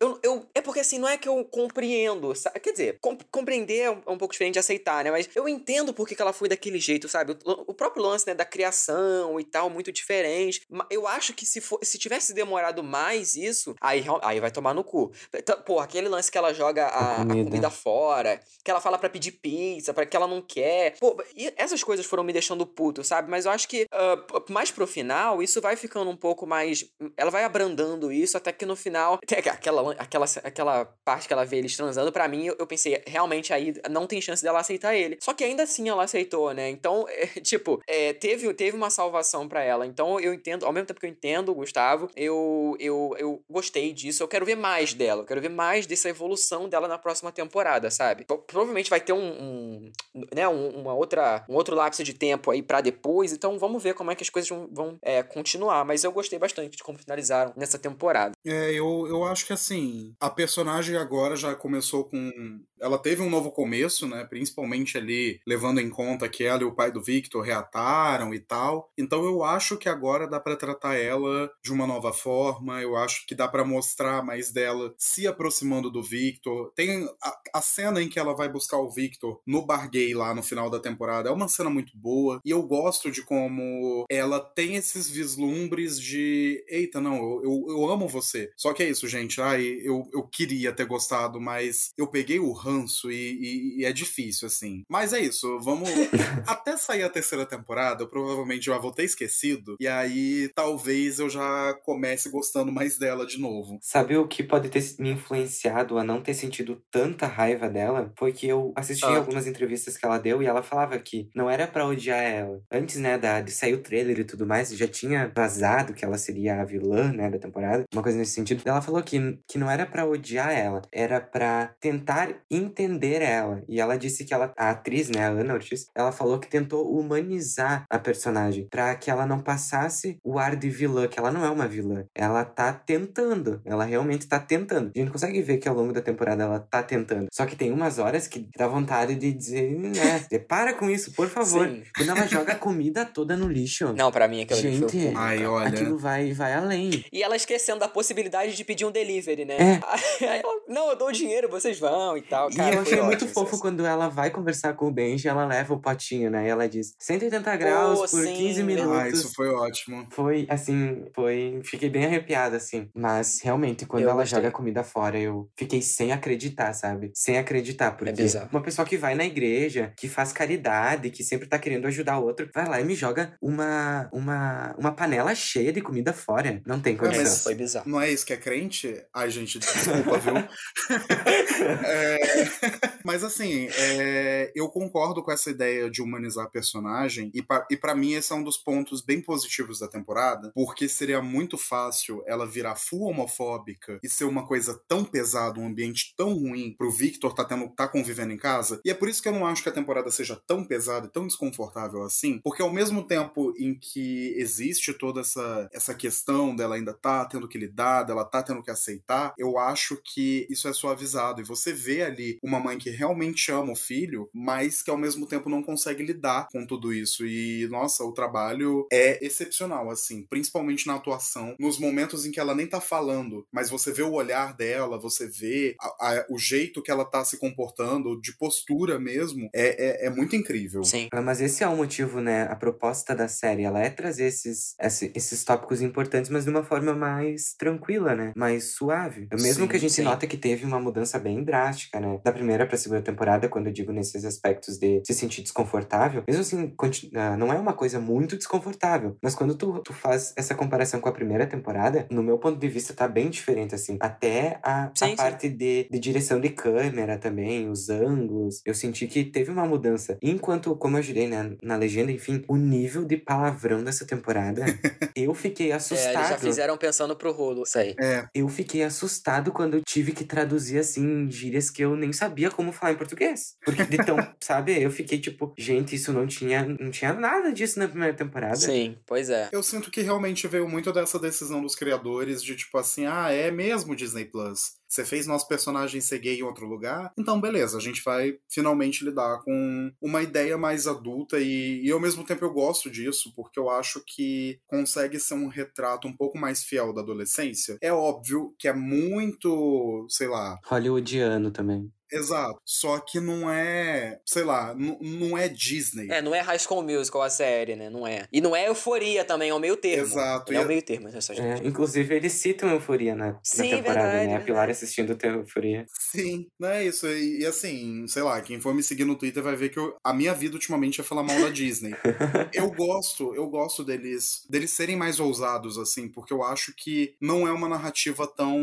Eu, eu, é porque assim, não é que eu compreendo. Sabe? Quer dizer, compreender é um, é um, pouco diferente de aceitar, né? Mas eu entendo por que, que ela foi daquele jeito, sabe? O, o, próprio lance, né, da criação e tal, muito diferente. Eu acho que se, for, se tivesse demorado mais isso, aí, aí vai tomar no cu. Pô, aquele lance que ela joga a, a, comida. a comida. fora, que ela fala para pedir pizza, para que ela não quer. Pô, essas coisas foram me deixando puto, sabe? Mas eu acho que uh, mais pro final, isso vai ficando um pouco mais. Ela vai abrandando isso até que no final. Aquela, aquela, aquela parte que ela vê eles transando, para mim, eu, eu, pensei, realmente aí não tem chance dela aceitar ele. Só que ainda assim ela aceitou, né? Então, é, tipo, é, teve, teve uma salvação para ela. Então eu entendo, ao mesmo tempo que eu entendo o Gustavo, eu, eu, eu gostei disso. Eu quero ver mais dela. Eu quero ver mais dessa evolução dela na próxima temporada, sabe? Provavelmente vai ter um, um né, um, uma outra, um outro lapso de tempo aí para depois. Então vamos ver como é que as coisas vão, vão é, continuar. Mas eu gostei bastante de como finalizaram nessa temporada. É, eu, eu acho que assim, a personagem agora já começou com. Ela teve um novo começo, né? Principalmente ali, levando em conta que ela e o pai do Victor reataram e tal. Então eu acho que agora dá para tratar ela de uma nova forma. Eu acho que dá para mostrar mais dela se aproximando do Victor. Tem a, a cena em que ela vai buscar o Victor no bar gay lá no final da temporada. É uma cena muito boa. E eu gosto de como ela tem esses vislumbres de. Eita, não, eu, eu, eu amo você. Só que é isso, gente. Ai, eu, eu queria ter gostado, mas eu peguei o ranço e, e, e é difícil, assim. Mas é isso, vamos. Até sair a terceira temporada, eu provavelmente já vou ter esquecido. E aí talvez eu já comece gostando mais dela de novo. Sabe o que pode ter me influenciado a não ter sentido tanta raiva dela? Foi que eu assisti ah. algumas entrevistas que ela deu e ela falava que não era para odiar ela. Antes, né, da, de sair o trailer e tudo mais, já tinha vazado que ela seria a vilã, né, da temporada. Uma coisa nesse sentido. Ela falou que, que não era para odiar ela, era para tentar entender ela. E ela disse que ela, a atriz, né, a Ana Ortiz, ela falou que tentou humanizar a personagem para que ela não passasse o ar de vilã, que ela não é uma vilã. Ela tá tentando, ela realmente tá tentando. A gente consegue ver que ao longo da temporada ela tá tentando. Só que tem umas horas que dá vontade de dizer, né, para com isso, por favor. Sim. Quando ela joga a comida toda no lixo. Não, para mim aquilo Gente, foi... Ai, olha. aquilo vai, vai além. E ela esquecendo da possibilidade de pedir um delivery, né? É. Aí ela, não, eu dou o dinheiro, vocês vão e tal. Cara, e eu achei muito fofo assim. quando ela vai conversar com o Benji, ela leva o potinho, né? E ela diz 180 graus Pô, por sim, 15 meu minutos. Ah, isso foi ótimo. Foi, assim, foi. Fiquei bem arrepiada, assim. Mas, realmente, quando Eu ela gostei. joga a comida fora, eu fiquei sem acreditar, sabe? Sem acreditar. Porque É uma pessoa que vai na igreja, que faz caridade, que sempre tá querendo ajudar o outro, vai lá e me joga uma, uma, uma panela cheia de comida fora. Não tem É, condição. mas Foi bizarro. não é isso que é crente? Ai, gente, desculpa, viu? É, mas assim, é, eu concordo com essa ideia de humanizar a personagem, e, pa, e para mim esse é um dos pontos bem positivos da temporada, porque seria muito fácil ela virar full homofóbica e ser uma coisa tão pesada, um ambiente tão ruim pro Victor tá, tendo, tá convivendo em casa. E é por isso que eu não acho que a temporada seja tão pesada e tão desconfortável assim, porque ao mesmo tempo em que existe toda essa, essa questão dela ainda tá tendo que lidar, dela tá tendo que aceitar, eu acho que isso é suavizado. E você vê ali uma mãe que realmente ama o filho, mas que ao mesmo tempo não consegue lidar com tudo isso. E, nossa, o trabalho é excepcional, assim, principalmente na atuação, nos momentos em que ela nem tá falando, mas você vê o olhar dela, você vê a- a- o jeito que ela tá se comportando, de postura mesmo, é, é, é muito incrível. Sim. Ah, Mas esse é o motivo, né? A proposta da série, ela é trazer esses, esse- esses tópicos importantes, mas de uma forma mais tranquila, né? Mais suave. Mesmo Sim, que a gente sim. nota que teve uma mudança bem drástica, né? Da primeira pra segunda temporada, quando eu digo nesses aspectos de se sentir desconfortável. Mesmo assim, ah, não é uma coisa muito desconfortável. Mas quando tu, tu faz essa comparação com a primeira temporada, no meu ponto de vista, tá bem diferente, assim. Até a, a Sim, sim. parte de, de direção de câmera também, os ângulos. Eu senti que teve uma mudança. Enquanto, como eu jurei né, na legenda, enfim, o nível de palavrão dessa temporada, eu fiquei É, assustado. eles já fizeram pensando pro rolo. Isso aí. É, Eu fiquei assustado quando eu tive que traduzir, assim, gírias que eu nem sabia como falar em português. Porque de tão, sabe? Eu fiquei tipo, gente, isso não tinha, não tinha nada disso na primeira temporada. Sim, pois é. Eu sinto que realmente veio muito dessa decisão dos criadores de tipo assim, ah, é mesmo Disney Plus. Você fez nosso personagem ser gay em outro lugar? Então, beleza, a gente vai finalmente lidar com uma ideia mais adulta e, e ao mesmo tempo eu gosto disso, porque eu acho que consegue ser um retrato um pouco mais fiel da adolescência. É óbvio que é muito, sei lá, Hollywoodiano também. Exato. Só que não é, sei lá, não é Disney. É, não é High School Musical a série, né? Não é. E não é euforia também, é o meio termo. Exato, é o a- meio termo, essa gente. É, inclusive, eles citam Euforia na, na Sim, temporada, verdade, né? A Pilar verdade. assistindo tem Euforia. Sim, não é isso. E, e assim, sei lá, quem for me seguir no Twitter vai ver que eu- a minha vida ultimamente é falar mal da Disney. eu gosto, eu gosto deles, deles serem mais ousados, assim, porque eu acho que não é uma narrativa tão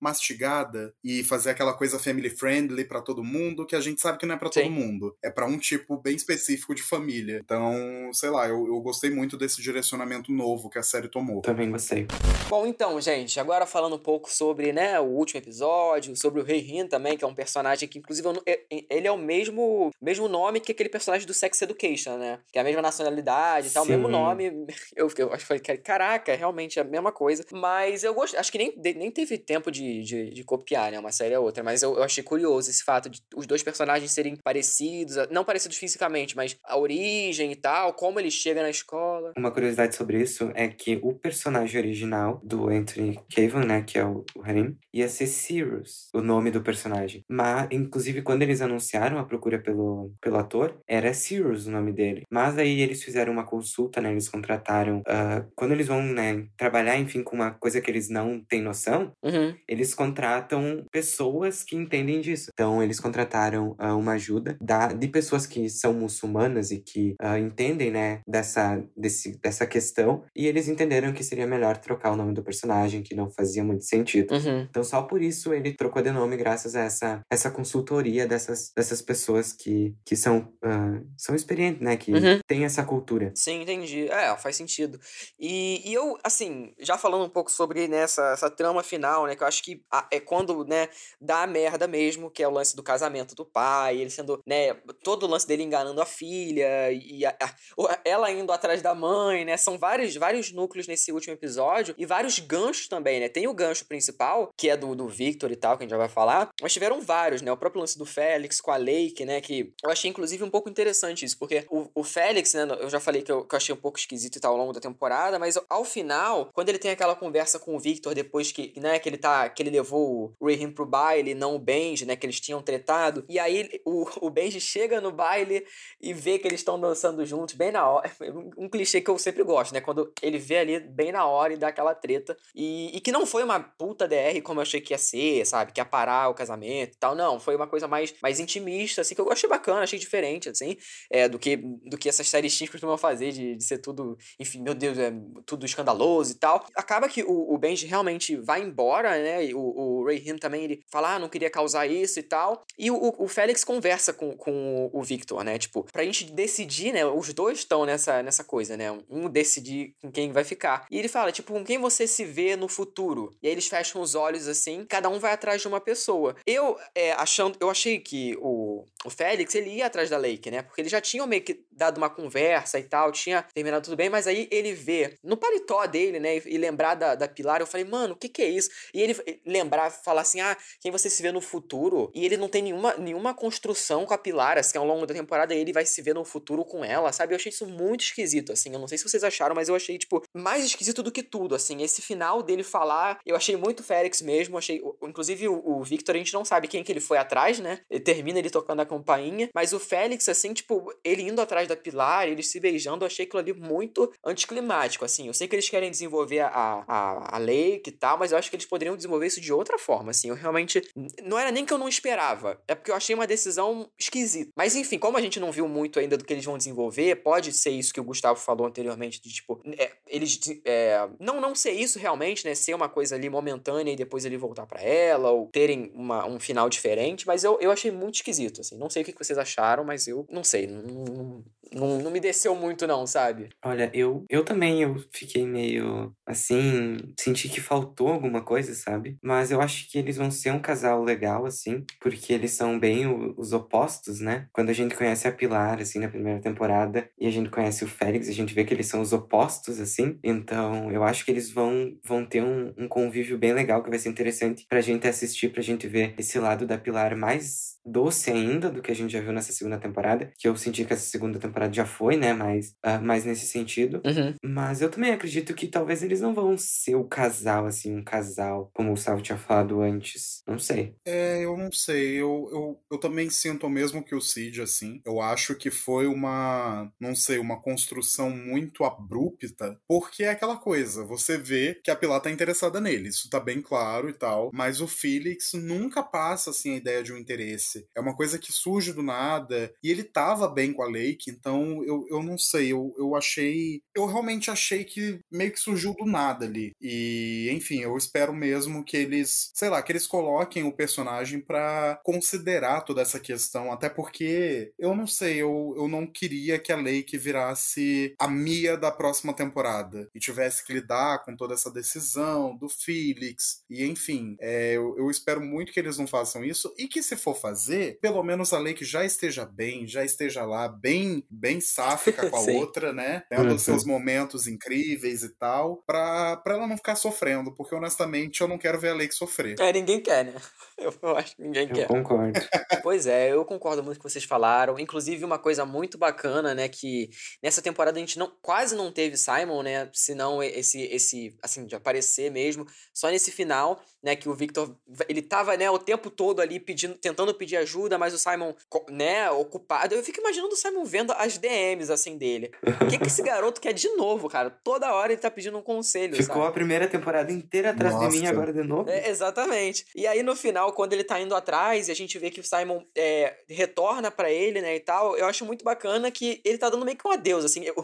mastigada e fazer aquela coisa family friendly pra todo mundo, que a gente sabe que não é pra todo mundo. É pra um tipo bem específico de família. Então, sei lá, eu, eu gostei muito desse direcionamento novo que a série tomou. Também gostei. Bom, então, gente, agora falando um pouco sobre, né, o último episódio, sobre o Rei Rin também, que é um personagem que, inclusive, é- é- ele é o mesmo, mesmo nome que aquele personagem do Sex Education, né? Que é a mesma nacionalidade e tal, o mesmo nome. Eu, eu acho que falei, caraca, é realmente a mesma coisa. Mas eu gosto, acho que nem, nem teve tempo de, de, de copiar, né, uma série a outra, mas eu, eu achei curioso esse fato de os dois personagens serem parecidos, não parecidos fisicamente, mas a origem e tal, como ele chega na escola. Uma curiosidade sobre isso é que o personagem original do Anthony Cavan, né, que é o, o Harim, ia ser Sirius, o nome do personagem. Mas, inclusive, quando eles anunciaram a procura pelo, pelo ator, era Sirius o nome dele. Mas aí eles fizeram uma consulta, né, eles contrataram... ah, quando eles vão, né, trabalhar, enfim, com uma coisa que eles não têm noção, Uhum. eles contratam pessoas que entendem disso. Então, eles contrataram ah, uma ajuda da, de pessoas que são muçulmanas e que ah, entendem, né, dessa, desse, dessa questão. E eles entenderam que seria melhor trocar o nome do personagem, que não fazia muito sentido. Uhum. Então, só por isso ele trocou de nome, graças a essa, essa consultoria dessas, dessas pessoas que, que são, ah, são experientes, né, que Uhum. têm essa cultura. Sim, entendi. É, faz sentido. E, e eu, assim, já falando um pouco sobre né, essa, essa trama final, né? Que eu acho que é quando, né, dá a merda mesmo. Que é o lance do casamento do pai, ele sendo, né, todo o lance dele enganando a filha, e a, a, ela indo atrás da mãe, né? São vários, vários núcleos nesse último episódio e vários ganchos também, né? Tem o gancho principal, que é do, do Victor e tal, que a gente já vai falar, mas tiveram vários, né? O próprio lance do Félix com a Lake, né? Que eu achei, inclusive, um pouco interessante isso, porque o, o Félix, né? Eu já falei que eu, que eu achei um pouco esquisito e tal ao longo da temporada, mas ao final, quando ele tem aquela conversa com o Victor depois que, né, que ele tá, que ele levou o Rahim pro baile, não o Benji, né? Que eles tinham tretado, e aí o, o Benji chega no baile e vê que eles estão dançando juntos, bem na hora. Um clichê que eu sempre gosto, né? Quando ele vê ali bem na hora e dá aquela treta. E, e que não foi uma puta DR como eu achei que ia ser, sabe? Que ia parar o casamento e tal. Não, foi uma coisa mais, mais intimista, assim, que eu achei bacana, achei diferente, assim, é, do, que, do que essas séries X costumam fazer, de, de ser tudo, enfim, meu Deus, é tudo escandaloso e tal. Acaba que o, o Benji realmente vai embora, né? E o, o Ray Him também, ele fala, ah, não queria causar isso e tal. E o, o Félix conversa com, com o Victor, né? Tipo, pra gente decidir, né? Os dois estão nessa, nessa coisa, né? Um decidir com quem vai ficar. E ele fala, tipo, com quem você se vê no futuro? E aí eles fecham os olhos assim, cada um vai atrás de uma pessoa. Eu, é, achando, eu achei que o, o Félix, ele ia atrás da Lake, né? Porque eles já tinham meio que dado uma conversa e tal, tinha terminado tudo bem, mas aí ele vê no paletó dele, né? E, lembrar da, da Pilar, eu falei, mano, o que que é isso? E ele lembrar, falar assim, ah, quem você se vê no futuro? E ele não tem nenhuma, nenhuma construção com a Pilar, assim, ao longo da temporada ele vai se ver no futuro com ela, sabe? Eu achei isso muito esquisito, assim. Eu não sei se vocês acharam, mas eu achei, tipo, mais esquisito do que tudo, assim. Esse final dele falar, eu achei muito Félix mesmo, achei. Inclusive, o, o Victor, a gente não sabe quem que ele foi atrás, né? Ele termina ele tocando a campainha, mas o Félix, assim, tipo, ele indo atrás da Pilar, eles se beijando, eu achei aquilo ali muito anticlimático, assim. Eu sei que eles querem desenvolver a, a, a Lake e tal, mas eu acho que eles poderiam desenvolver isso de outra forma, assim. Eu realmente. Não era nem que eu não esperava, é porque eu achei uma decisão esquisita. Mas enfim, como a gente não viu muito ainda do que eles vão desenvolver, pode ser isso que o Gustavo falou anteriormente, de tipo, é, eles. É, não, não ser isso realmente, né? Ser uma coisa ali momentânea e depois ele voltar para ela, ou terem uma, um final diferente, mas eu, eu achei muito esquisito, assim. Não sei o que vocês acharam, mas eu não sei. Não, não, não me desceu muito, não, sabe? Olha, eu, eu também eu fiquei meio assim, senti que faltou alguma coisa, sabe? Mas eu acho que eles vão ser um casal legal, assim, porque eles são bem o, os opostos, né? Quando a gente conhece a Pilar, assim, na primeira temporada, e a gente conhece o Félix, a gente vê que eles são os opostos, assim. Então, eu acho que eles vão, vão ter um, um convívio bem legal, que vai ser interessante pra gente assistir, pra gente ver esse lado da Pilar mais doce ainda do que a gente já viu nessa segunda temporada, que eu senti que essa segunda temporada já foi, né, mais, uh, mais nesse sentido. Uhum. Mas eu também acredito que talvez eles não vão ser o casal, assim, um casal, como o Gustavo tinha falado antes. Não sei. É, eu não sei. Eu, eu, eu também sinto o mesmo que o Cid, assim. Eu acho que foi uma, não sei, uma construção muito abrupta, porque é aquela coisa, você vê que a Pilar tá interessada nele, isso tá bem claro e tal, mas o Felix nunca passa, assim, a ideia de um interesse. É uma coisa que surge do nada, e ele tava bem com a Lake, então eu, eu não sei, eu, eu achei. Eu realmente achei que meio que surgiu do nada ali. E, enfim, eu espero mesmo que eles, sei lá, que eles coloquem o personagem para considerar toda essa questão, até porque eu não sei, eu, eu não queria que a Lake virasse a Mia da próxima temporada e tivesse que lidar com toda essa decisão do Felix. E, enfim, é, eu, eu espero muito que eles não façam isso e que, se for fazer, pelo menos a Lake já esteja bem, já esteja lá bem, bem sáfica com a outra, né? Tendo uhum. seus momentos incríveis e tal, pra, pra ela não ficar sofrendo, porque honestamente eu não quero ver a Lake sofrer. É, ninguém quer, né? Eu, eu acho que ninguém eu quer. Concordo. pois é, eu concordo muito com o que vocês falaram. Inclusive, uma coisa muito bacana, né? Que nessa temporada a gente não, quase não teve Simon, né? Senão esse, esse, assim, de aparecer mesmo. Só nesse final, né? Que o Victor, ele tava, né, o tempo todo ali pedindo, tentando pedir ajuda, mas o Simon, né, ocupado. Eu fico imaginando o Simon vendo as DMs, assim, dele. O que que esse garoto quer de novo, cara? Toda hora ele tá pedindo um conselho, Ficou sabe? a primeira temporada inteira atrás Nossa. de mim agora de novo. É, exatamente. E aí, no final, quando ele tá indo atrás e a gente vê que o Simon é, retorna para ele, né, e tal, eu acho muito bacana que ele tá dando meio que um adeus, assim. Eu,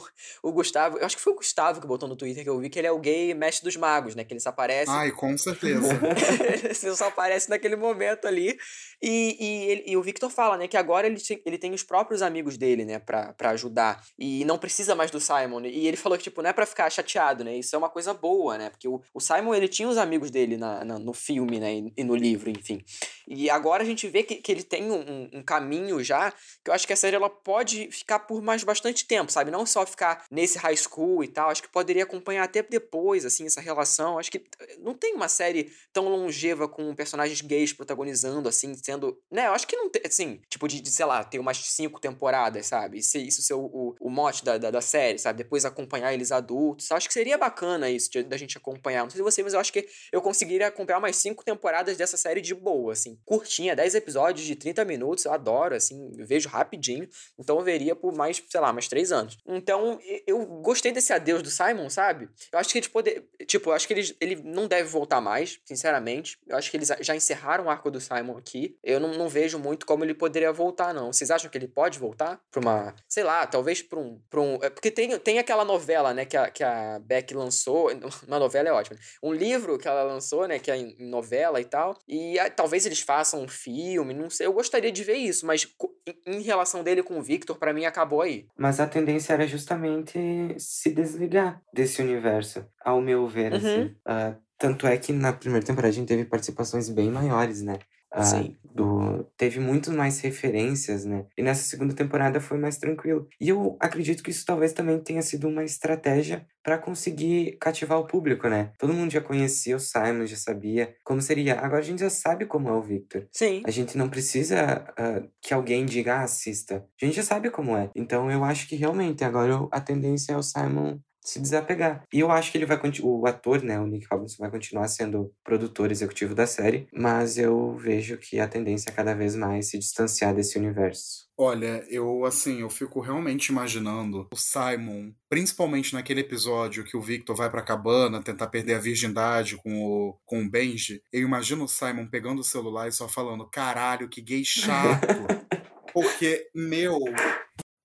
o Gustavo, eu acho que foi o Gustavo que botou no Twitter que eu vi que ele é o gay mestre dos magos, né, que ele só aparece... Ai, com certeza. ele só aparece naquele momento ali. E, e, ele, e, o Victor fala, né, que agora ele, ele tem os próprios amigos dele, né, pra, pra ajudar. E não precisa mais do Simon. E ele falou que, tipo, não é pra ficar chateado, né? Isso é uma coisa boa, né? Porque o, o Simon, ele tinha os amigos dele na, na no filme, né? E, e, no livro, enfim. E agora a gente vê que, que ele tem um, um, caminho já, que eu acho que a série, ela pode ficar por mais bastante tempo, sabe? Não só ficar nesse high school e tal. Acho que poderia acompanhar até depois, assim, essa relação. Acho que não tem uma série tão longeva com personagens gays protagonizando, assim, sendo... Né? Eu acho que não tem, assim, tipo, de, de sei lá, ter umas cinco temporadas, sabe? E se isso ser o, o, mote da, da, da, série, sabe? Depois acompanhar eles adultos. Acho que seria bacana isso, da gente acompanhar. Não sei se você, mas eu acho que eu conseguiria acompanhar umas cinco temporadas dessa série de boa, assim. Curtinha, 10 episódios de 30 minutos, eu adoro, assim, vejo rapidinho. Então eu veria por mais, sei lá, mais três anos. Então eu gostei desse adeus do Simon, sabe? Eu acho que eles poder, tipo, eu acho que ele, ele não deve voltar mais, sinceramente. Eu acho que eles já encerraram o arco do Simon aqui. Eu não, não vejo muito como ele poderia voltar, não. Vocês acham que ele pode voltar pra uma, sei lá, talvez pra um, pra um é, porque tem, tem aquela novela, né, que a, que a Beck lançou, uma novela é ótima, um livro que ela lançou, né, que é em novela e tal, e a, talvez eles façam um filme, não sei, eu gostaria de ver isso, mas em, em relação dele com o Victor, para mim acabou aí. Mas a tendência era justamente se desligar desse universo, ao meu ver, assim. uhum. assim. Uh, tanto é que na primeira temporada a gente teve participações bem maiores, né? Uh, Sim. Do, teve muito mais referências, né? E nessa segunda temporada foi mais tranquilo. E eu acredito que isso talvez também tenha sido uma estratégia para conseguir cativar o público, né? Todo mundo já conhecia o Simon, já sabia como seria. Agora a gente já sabe como é o Victor. Sim. A gente não precisa uh, que alguém diga, ah, assista. A gente já sabe como é. Então eu acho que realmente agora a tendência é o Simon se desapegar. E eu acho que ele vai o ator, né, o Nick Robinson vai continuar sendo produtor executivo da série, mas eu vejo que a tendência é cada vez mais se distanciar desse universo. Olha, eu assim, eu fico realmente imaginando o Simon, principalmente naquele episódio que o Victor vai pra cabana tentar perder a virgindade com o, com o Benji. Eu imagino o Simon pegando o celular e só falando: caralho, que gay chato. Porque, meu,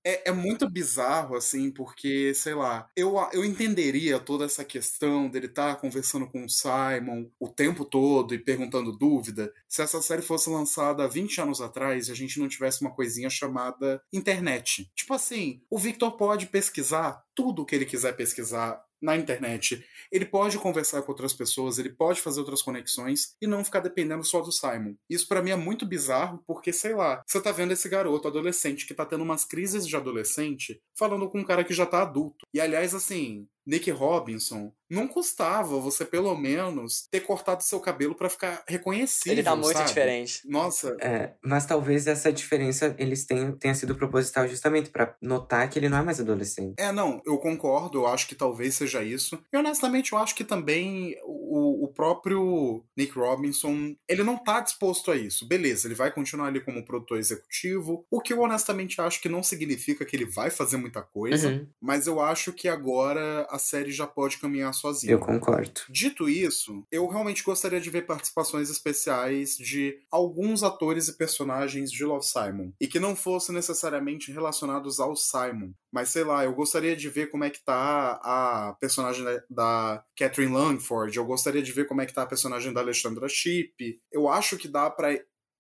é, é, muito bizarro, assim, porque, sei lá, eu, eu entenderia toda essa questão dele estar tá conversando com o Simon o tempo todo e perguntando dúvida se essa série fosse lançada 20 anos atrás e a gente não tivesse uma coisinha chamada internet. Tipo assim, o Victor pode pesquisar tudo o que ele quiser pesquisar na internet. Ele pode conversar com outras pessoas, ele pode fazer outras conexões e não ficar dependendo só do Simon. Isso para mim é muito bizarro, porque sei lá, você tá vendo esse garoto adolescente que tá tendo umas crises de adolescente falando com um cara que já tá adulto. E aliás, assim, Nick Robinson, não custava você pelo menos ter cortado seu cabelo para ficar reconhecido. Ele tá muito sabe? diferente. Nossa. É, mas talvez essa diferença eles tenham tenha sido proposital justamente para notar que ele não é mais adolescente. É, não, eu concordo, eu acho que talvez seja isso. E honestamente eu acho que também o, o próprio Nick Robinson, ele não tá disposto a isso. Beleza, ele vai continuar ali como produtor executivo, o que eu honestamente acho que não significa que ele vai fazer muita coisa, uhum. mas eu acho que agora a série já pode caminhar sozinha. Eu concordo. Dito isso, eu realmente gostaria de ver participações especiais de alguns atores e personagens de Love Simon. E que não fossem necessariamente relacionados ao Simon. Mas sei lá, eu gostaria de ver como é que tá a personagem da, Catherine Langford. Eu gostaria de ver como é que tá a personagem da Alexandra Shipp. Eu acho que dá para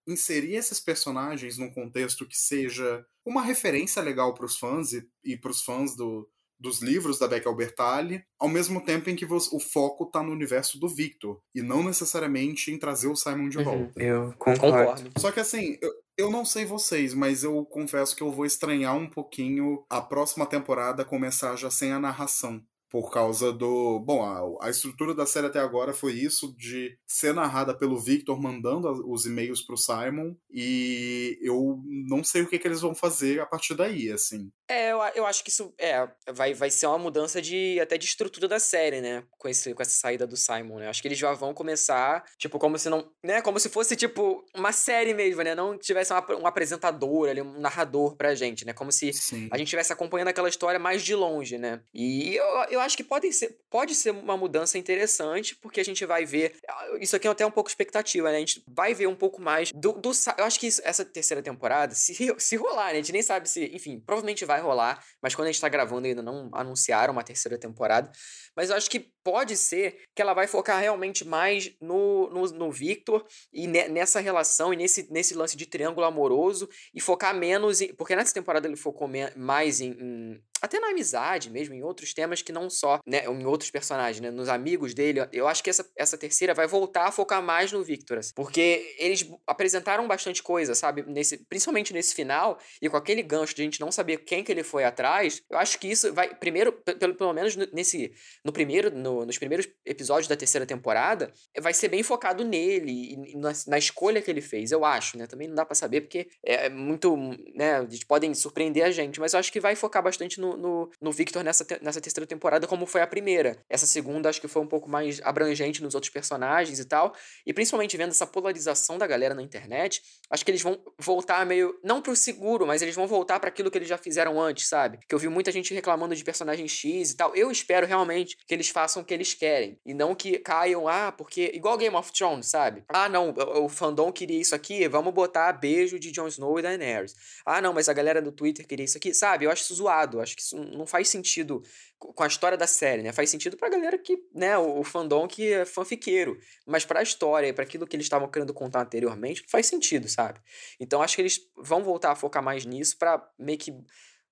inserir esses personagens num contexto que seja uma referência legal para os fãs e, e para os fãs do, dos livros da Beck Albertalli, ao mesmo tempo em que o foco está no universo do Victor, e não necessariamente em trazer o Simon de uhum. volta. Eu concordo. Só que assim, eu, eu não sei vocês, mas eu confesso que eu vou estranhar um pouquinho a próxima temporada começar já sem a narração por causa do. Bom, a, a, estrutura da série até agora foi isso, de ser narrada pelo Victor mandando os e-mails pro Simon, e eu não sei o que, que eles vão fazer a partir daí, assim. É, eu, eu acho que isso é, vai, vai ser uma mudança de até de estrutura da série, né? Com, esse, com essa saída do Simon, né? Acho que eles já vão começar, tipo, como se não. né? Como se fosse, tipo, uma série mesmo, né? Não tivesse uma, um apresentador ali, um narrador pra gente, né? Como se Sim. a gente estivesse acompanhando aquela história mais de longe, né? E eu, eu acho que pode ser, pode ser uma mudança interessante, porque a gente vai ver. Isso aqui é até um pouco expectativa, né? A gente vai ver um pouco mais do. do eu acho que isso, essa terceira temporada, se, se rolar, né? A gente nem sabe se. Enfim, provavelmente vai rolar, mas quando a gente tá gravando ainda não anunciaram uma terceira temporada. Mas eu acho que pode ser que ela vai focar realmente mais no, no, no Victor e ne, nessa relação e nesse, nesse lance de triângulo amoroso e focar menos em. Porque nessa temporada ele focou me, mais em, em até na amizade mesmo, em outros temas que não só, né, em outros personagens, né, nos amigos dele. Eu acho que essa, essa terceira vai voltar a focar mais no Victor, assim, porque eles apresentaram bastante coisa, sabe, nesse, principalmente nesse final, e com aquele gancho de a gente não saber quem que ele foi atrás, eu acho que isso vai, primeiro, pelo, pelo menos nesse, no primeiro, no, nos primeiros episódios da terceira temporada, vai ser bem focado nele e na, na escolha que ele fez, eu acho, né, também não dá para saber porque é, é muito, né, eles podem surpreender a gente, mas eu acho que vai focar bastante no, no, no Victor nessa, nessa terceira temporada, como foi a primeira. Essa segunda acho que foi um pouco mais abrangente nos outros personagens e tal. E principalmente vendo essa polarização da galera na internet, acho que eles vão voltar meio. Não pro seguro, mas eles vão voltar para aquilo que eles já fizeram antes, sabe? Que eu vi muita gente reclamando de personagem X e tal. Eu espero realmente que eles façam que eles querem. E não que caiam, ah, porque. Igual Game of Thrones, sabe? Ah, não, o, fandom queria isso aqui, vamos botar beijo de Jon Snow e Daenerys. Ah, não, mas a galera do Twitter queria isso aqui, sabe? Eu acho isso zoado. Eu acho que isso não faz sentido com a história da série, né? Faz sentido pra galera que, né, o, o fandom que é fanfiqueiro. Mas pra história e pra aquilo que eles estavam querendo contar anteriormente, faz sentido, sabe? Então acho que eles vão voltar a focar mais nisso pra meio que.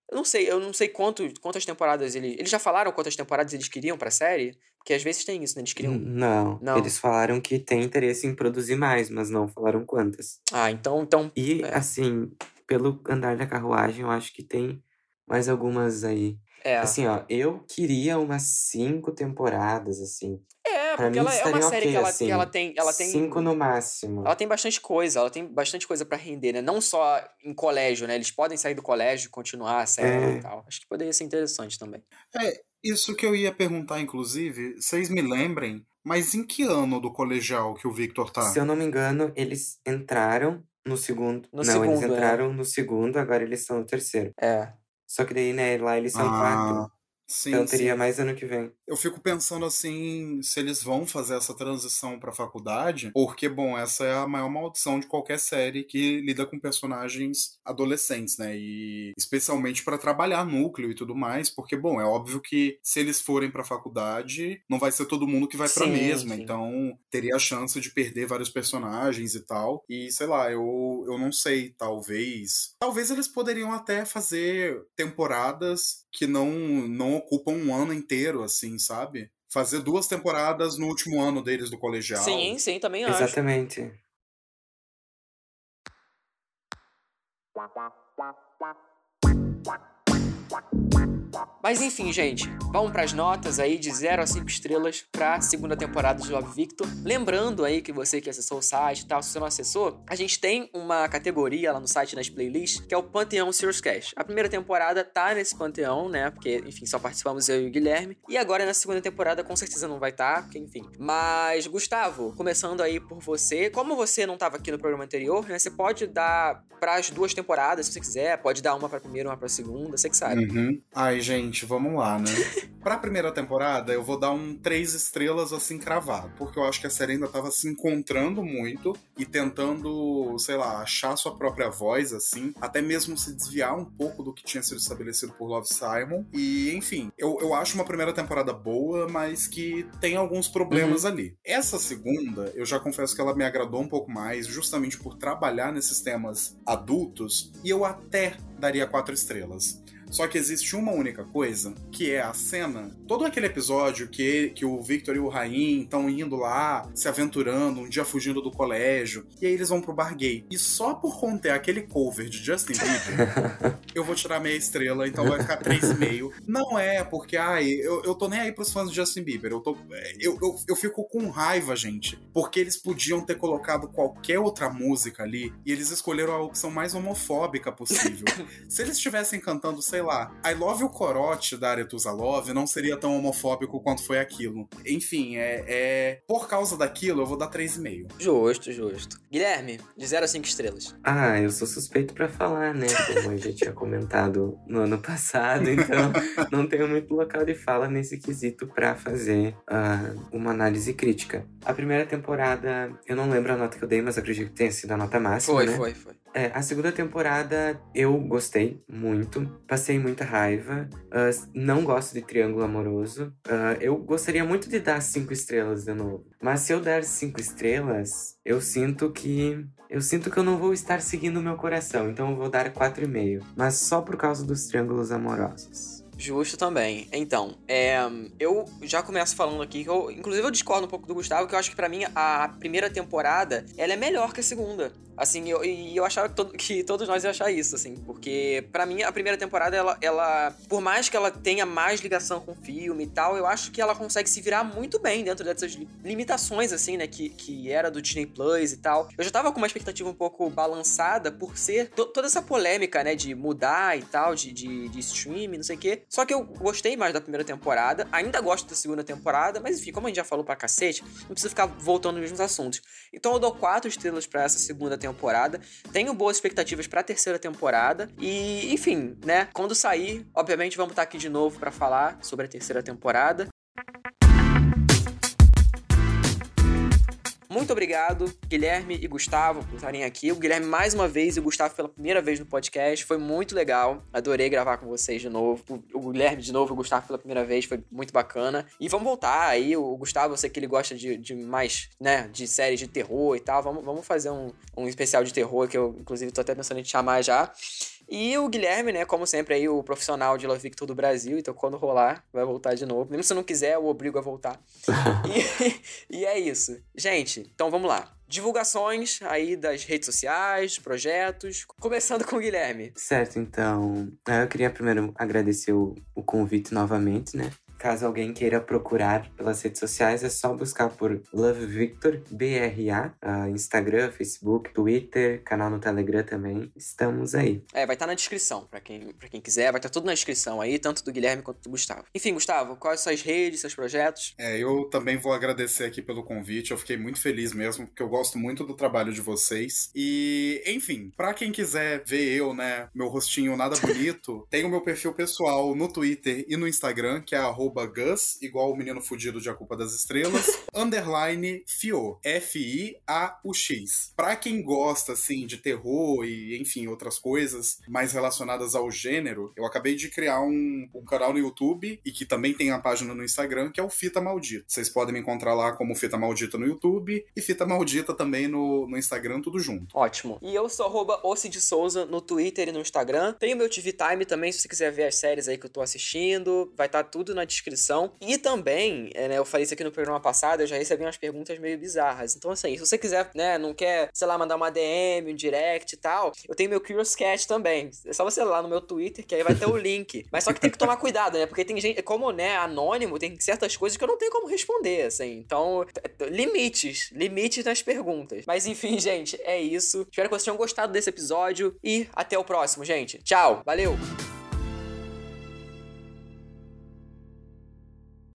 Eu não sei, eu não sei quanto, quantas temporadas eles. Eles já falaram quantas temporadas eles queriam pra série? Porque às vezes tem isso, né? Eles queriam. Não, Não. Eles falaram que tem interesse em produzir mais, mas não falaram quantas. Ah, então. então E, é. assim, pelo andar da carruagem, eu acho que tem mais algumas aí. É. Assim, ó, eu queria umas cinco temporadas, assim. É, Pra porque ela é uma série ok, que ela, assim, que ela tem. Ela tem Cinco no máximo. Ela tem bastante coisa, ela tem bastante coisa pra render, né? Não só em colégio, né? Eles podem sair do colégio e continuar a série É. e tal. Acho que poderia ser interessante também. É, isso que eu ia perguntar, inclusive, vocês me lembrem, mas em que ano do colegial que o Victor tá? Se eu não me engano, eles entraram no segundo. No não, eles segundo, é. entraram no segundo, agora eles estão no terceiro. É. Só que daí, né, lá eles são Ah, quatro. sim, então teria sim. mais ano que vem. Eu fico pensando assim, se eles vão fazer essa transição pra faculdade, porque, bom, essa é a maior maldição de qualquer série que lida com personagens adolescentes, né? E especialmente pra trabalhar núcleo e tudo mais, porque, bom, é óbvio que se eles forem pra faculdade, não vai ser todo mundo que vai pra Sim, mesma, sim. então teria a chance de perder vários personagens e tal. E sei lá, eu, eu não sei, talvez. Talvez eles poderiam até fazer temporadas que não, não ocupam um ano inteiro, assim, sabe? Fazer duas temporadas no último ano deles do colegial. Sim, sim, também acho. Exatamente. Mas enfim, gente, vamos pras notas aí de 0 a 5 estrelas pra segunda temporada de Love Victor. Lembrando aí que você que acessou o site e tal, se você não acessou, a gente tem uma categoria lá no site nas playlists que é o Panteão Serious Cast. A primeira temporada tá nesse panteão, né? Porque, enfim, só participamos eu e o Guilherme. E agora na segunda temporada com certeza não vai estar, tá, porque, enfim. Mas, Gustavo, começando aí por você, como você não tava aqui no programa anterior, né? Você pode dar pras duas temporadas, se você quiser, pode dar uma pra primeira, uma pra segunda, você que sabe. Uhum. Ai, gente, vamos lá, né? pra primeira temporada, eu vou dar um três estrelas assim cravado, porque eu acho que a série ainda tava se encontrando muito e tentando, sei lá, achar sua própria voz, assim, até mesmo se desviar um pouco do que tinha sido estabelecido por Love Simon. E, enfim, eu, eu acho uma primeira temporada boa, mas que tem alguns problemas ali. Essa segunda, eu já confesso que ela me agradou um pouco mais, justamente por trabalhar nesses temas adultos, e eu até daria quatro estrelas. Só que existe uma única coisa, que é a cena. Todo aquele episódio que, que o Victor e o Rain estão indo lá, se aventurando, um dia fugindo do colégio, e aí eles vão pro bar gay. E só por conter aquele cover de Justin Bieber, eu vou tirar meia estrela, então vai ficar 3,5. Não é, porque, ai, eu, eu tô nem aí pros fãs de Justin Bieber. Eu, tô, eu, eu, eu fico com raiva, gente, porque eles podiam ter colocado qualquer outra música ali e eles escolheram a opção mais homofóbica possível. Se eles estivessem cantando, sei lá, I Love You Corote da Aretusa Love, não seria tão homofóbico quanto foi aquilo. Enfim, é, é por causa daquilo, eu vou dar 3,5. Justo, justo. Guilherme, de 0 a 5 estrelas. Ah, eu sou suspeito pra falar, né? Como eu já tinha comentado no ano passado, então não tenho muito local de fala nesse quesito pra fazer ah, uma análise crítica. A primeira temporada, eu não lembro a nota que eu dei, mas acredito que tenha sido a nota máxima, Foi, né? foi, foi. É, a segunda temporada eu gostei muito, passei muita raiva, uh, não gosto de triângulo amoroso. Uh, eu gostaria muito de dar cinco estrelas de novo, mas se eu der cinco estrelas, eu sinto que eu sinto que eu não vou estar seguindo o meu coração, então eu vou dar 4,5. Mas só por causa dos triângulos amorosos. Justo também. Então, é, eu já começo falando aqui que eu, inclusive eu discordo um pouco do Gustavo, que eu acho que para mim a primeira temporada, ela é melhor que a segunda. Assim, eu, e eu achava que, todo, que, todos nós iam achar isso, assim, porque para mim a primeira temporada, ela, ela, por mais que ela tenha mais ligação com o filme e tal, eu acho que ela consegue se virar muito bem dentro dessas limitações, assim, né, que, que era do Disney Plus e tal. Eu já tava com uma expectativa um pouco balançada por ser toda essa polêmica, né, de mudar e tal, de, de, de streaming, não sei o quê. Só que eu gostei mais da primeira temporada, ainda gosto da segunda temporada, mas enfim, como a gente já falou pra cacete, não precisa ficar voltando nos mesmos assuntos. Então eu dou quatro estrelas para essa segunda temporada. Tenho boas expectativas para a terceira temporada e, enfim, né? Quando sair, obviamente vamos estar aqui de novo para falar sobre a terceira temporada. Muito obrigado, Guilherme e Gustavo, por estarem aqui. O Guilherme mais uma vez e o Gustavo pela primeira vez no podcast. Foi muito legal. Adorei gravar com vocês de novo. O Guilherme de novo o Gustavo pela primeira vez. Foi muito bacana. E vamos voltar aí. O Gustavo, eu sei que ele gosta de, de mais, né, de séries de terror e tal. Vamos, vamos fazer um, um especial de terror que eu, inclusive, tô até pensando em te chamar já. E o Guilherme, né, como sempre, aí, o profissional de Love Victor do Brasil, então quando rolar, vai voltar de novo. Mesmo se não quiser, eu obrigo a voltar. e, e é isso. Gente, então vamos lá divulgações aí das redes sociais, projetos, começando com o Guilherme. Certo, então, eu queria primeiro agradecer o, o convite novamente, né? Caso alguém queira procurar pelas redes sociais, é só buscar por Love Victor, B-R-A, uh, Instagram, Facebook, Twitter, canal no Telegram também. Estamos aí. É, vai estar tá na descrição, para quem, pra quem quiser, vai estar tá tudo na descrição aí, tanto do Guilherme quanto do Gustavo. Enfim, Gustavo, quais suas redes, seus projetos? É, eu também vou agradecer aqui pelo convite, eu fiquei muito feliz mesmo, porque eu gosto muito do trabalho de vocês. E, enfim, para quem quiser ver eu, né, meu rostinho nada bonito, tem o meu perfil pessoal no Twitter e no Instagram, que é arroba arroba Gus, igual o menino fudido de A Culpa das Estrelas, underline Fio, F-I-A-U-X. Pra quem gosta, assim, de terror e, enfim, outras coisas mais relacionadas ao gênero, eu acabei de criar um, um canal no YouTube e que também tem a página no Instagram, que é o Fita Maldita. Vocês podem me encontrar lá como Fita Maldita no YouTube e Fita Maldita também no, no Instagram, tudo junto. Ótimo. E eu sou arroba de Souza no Twitter e no Instagram. Tem o meu TV Time também, se você quiser ver as séries aí que eu tô assistindo. Vai estar tá tudo na descrição descrição. E também, é, né, eu falei isso aqui no programa passado, eu já recebi umas perguntas meio bizarras. Então, assim, se você quiser, né, não quer, sei lá, mandar uma DM, um direct e tal, eu tenho meu Curious Cat também. É só você lá no meu Twitter, que aí vai ter o link. Mas só que tem que tomar cuidado, né? Porque tem gente, como, né, anônimo, tem certas coisas que eu não tenho como responder, assim. Então, limites, limites nas perguntas. Mas enfim, gente, é isso. Espero que vocês tenham gostado desse episódio e até o próximo, gente. Tchau, valeu!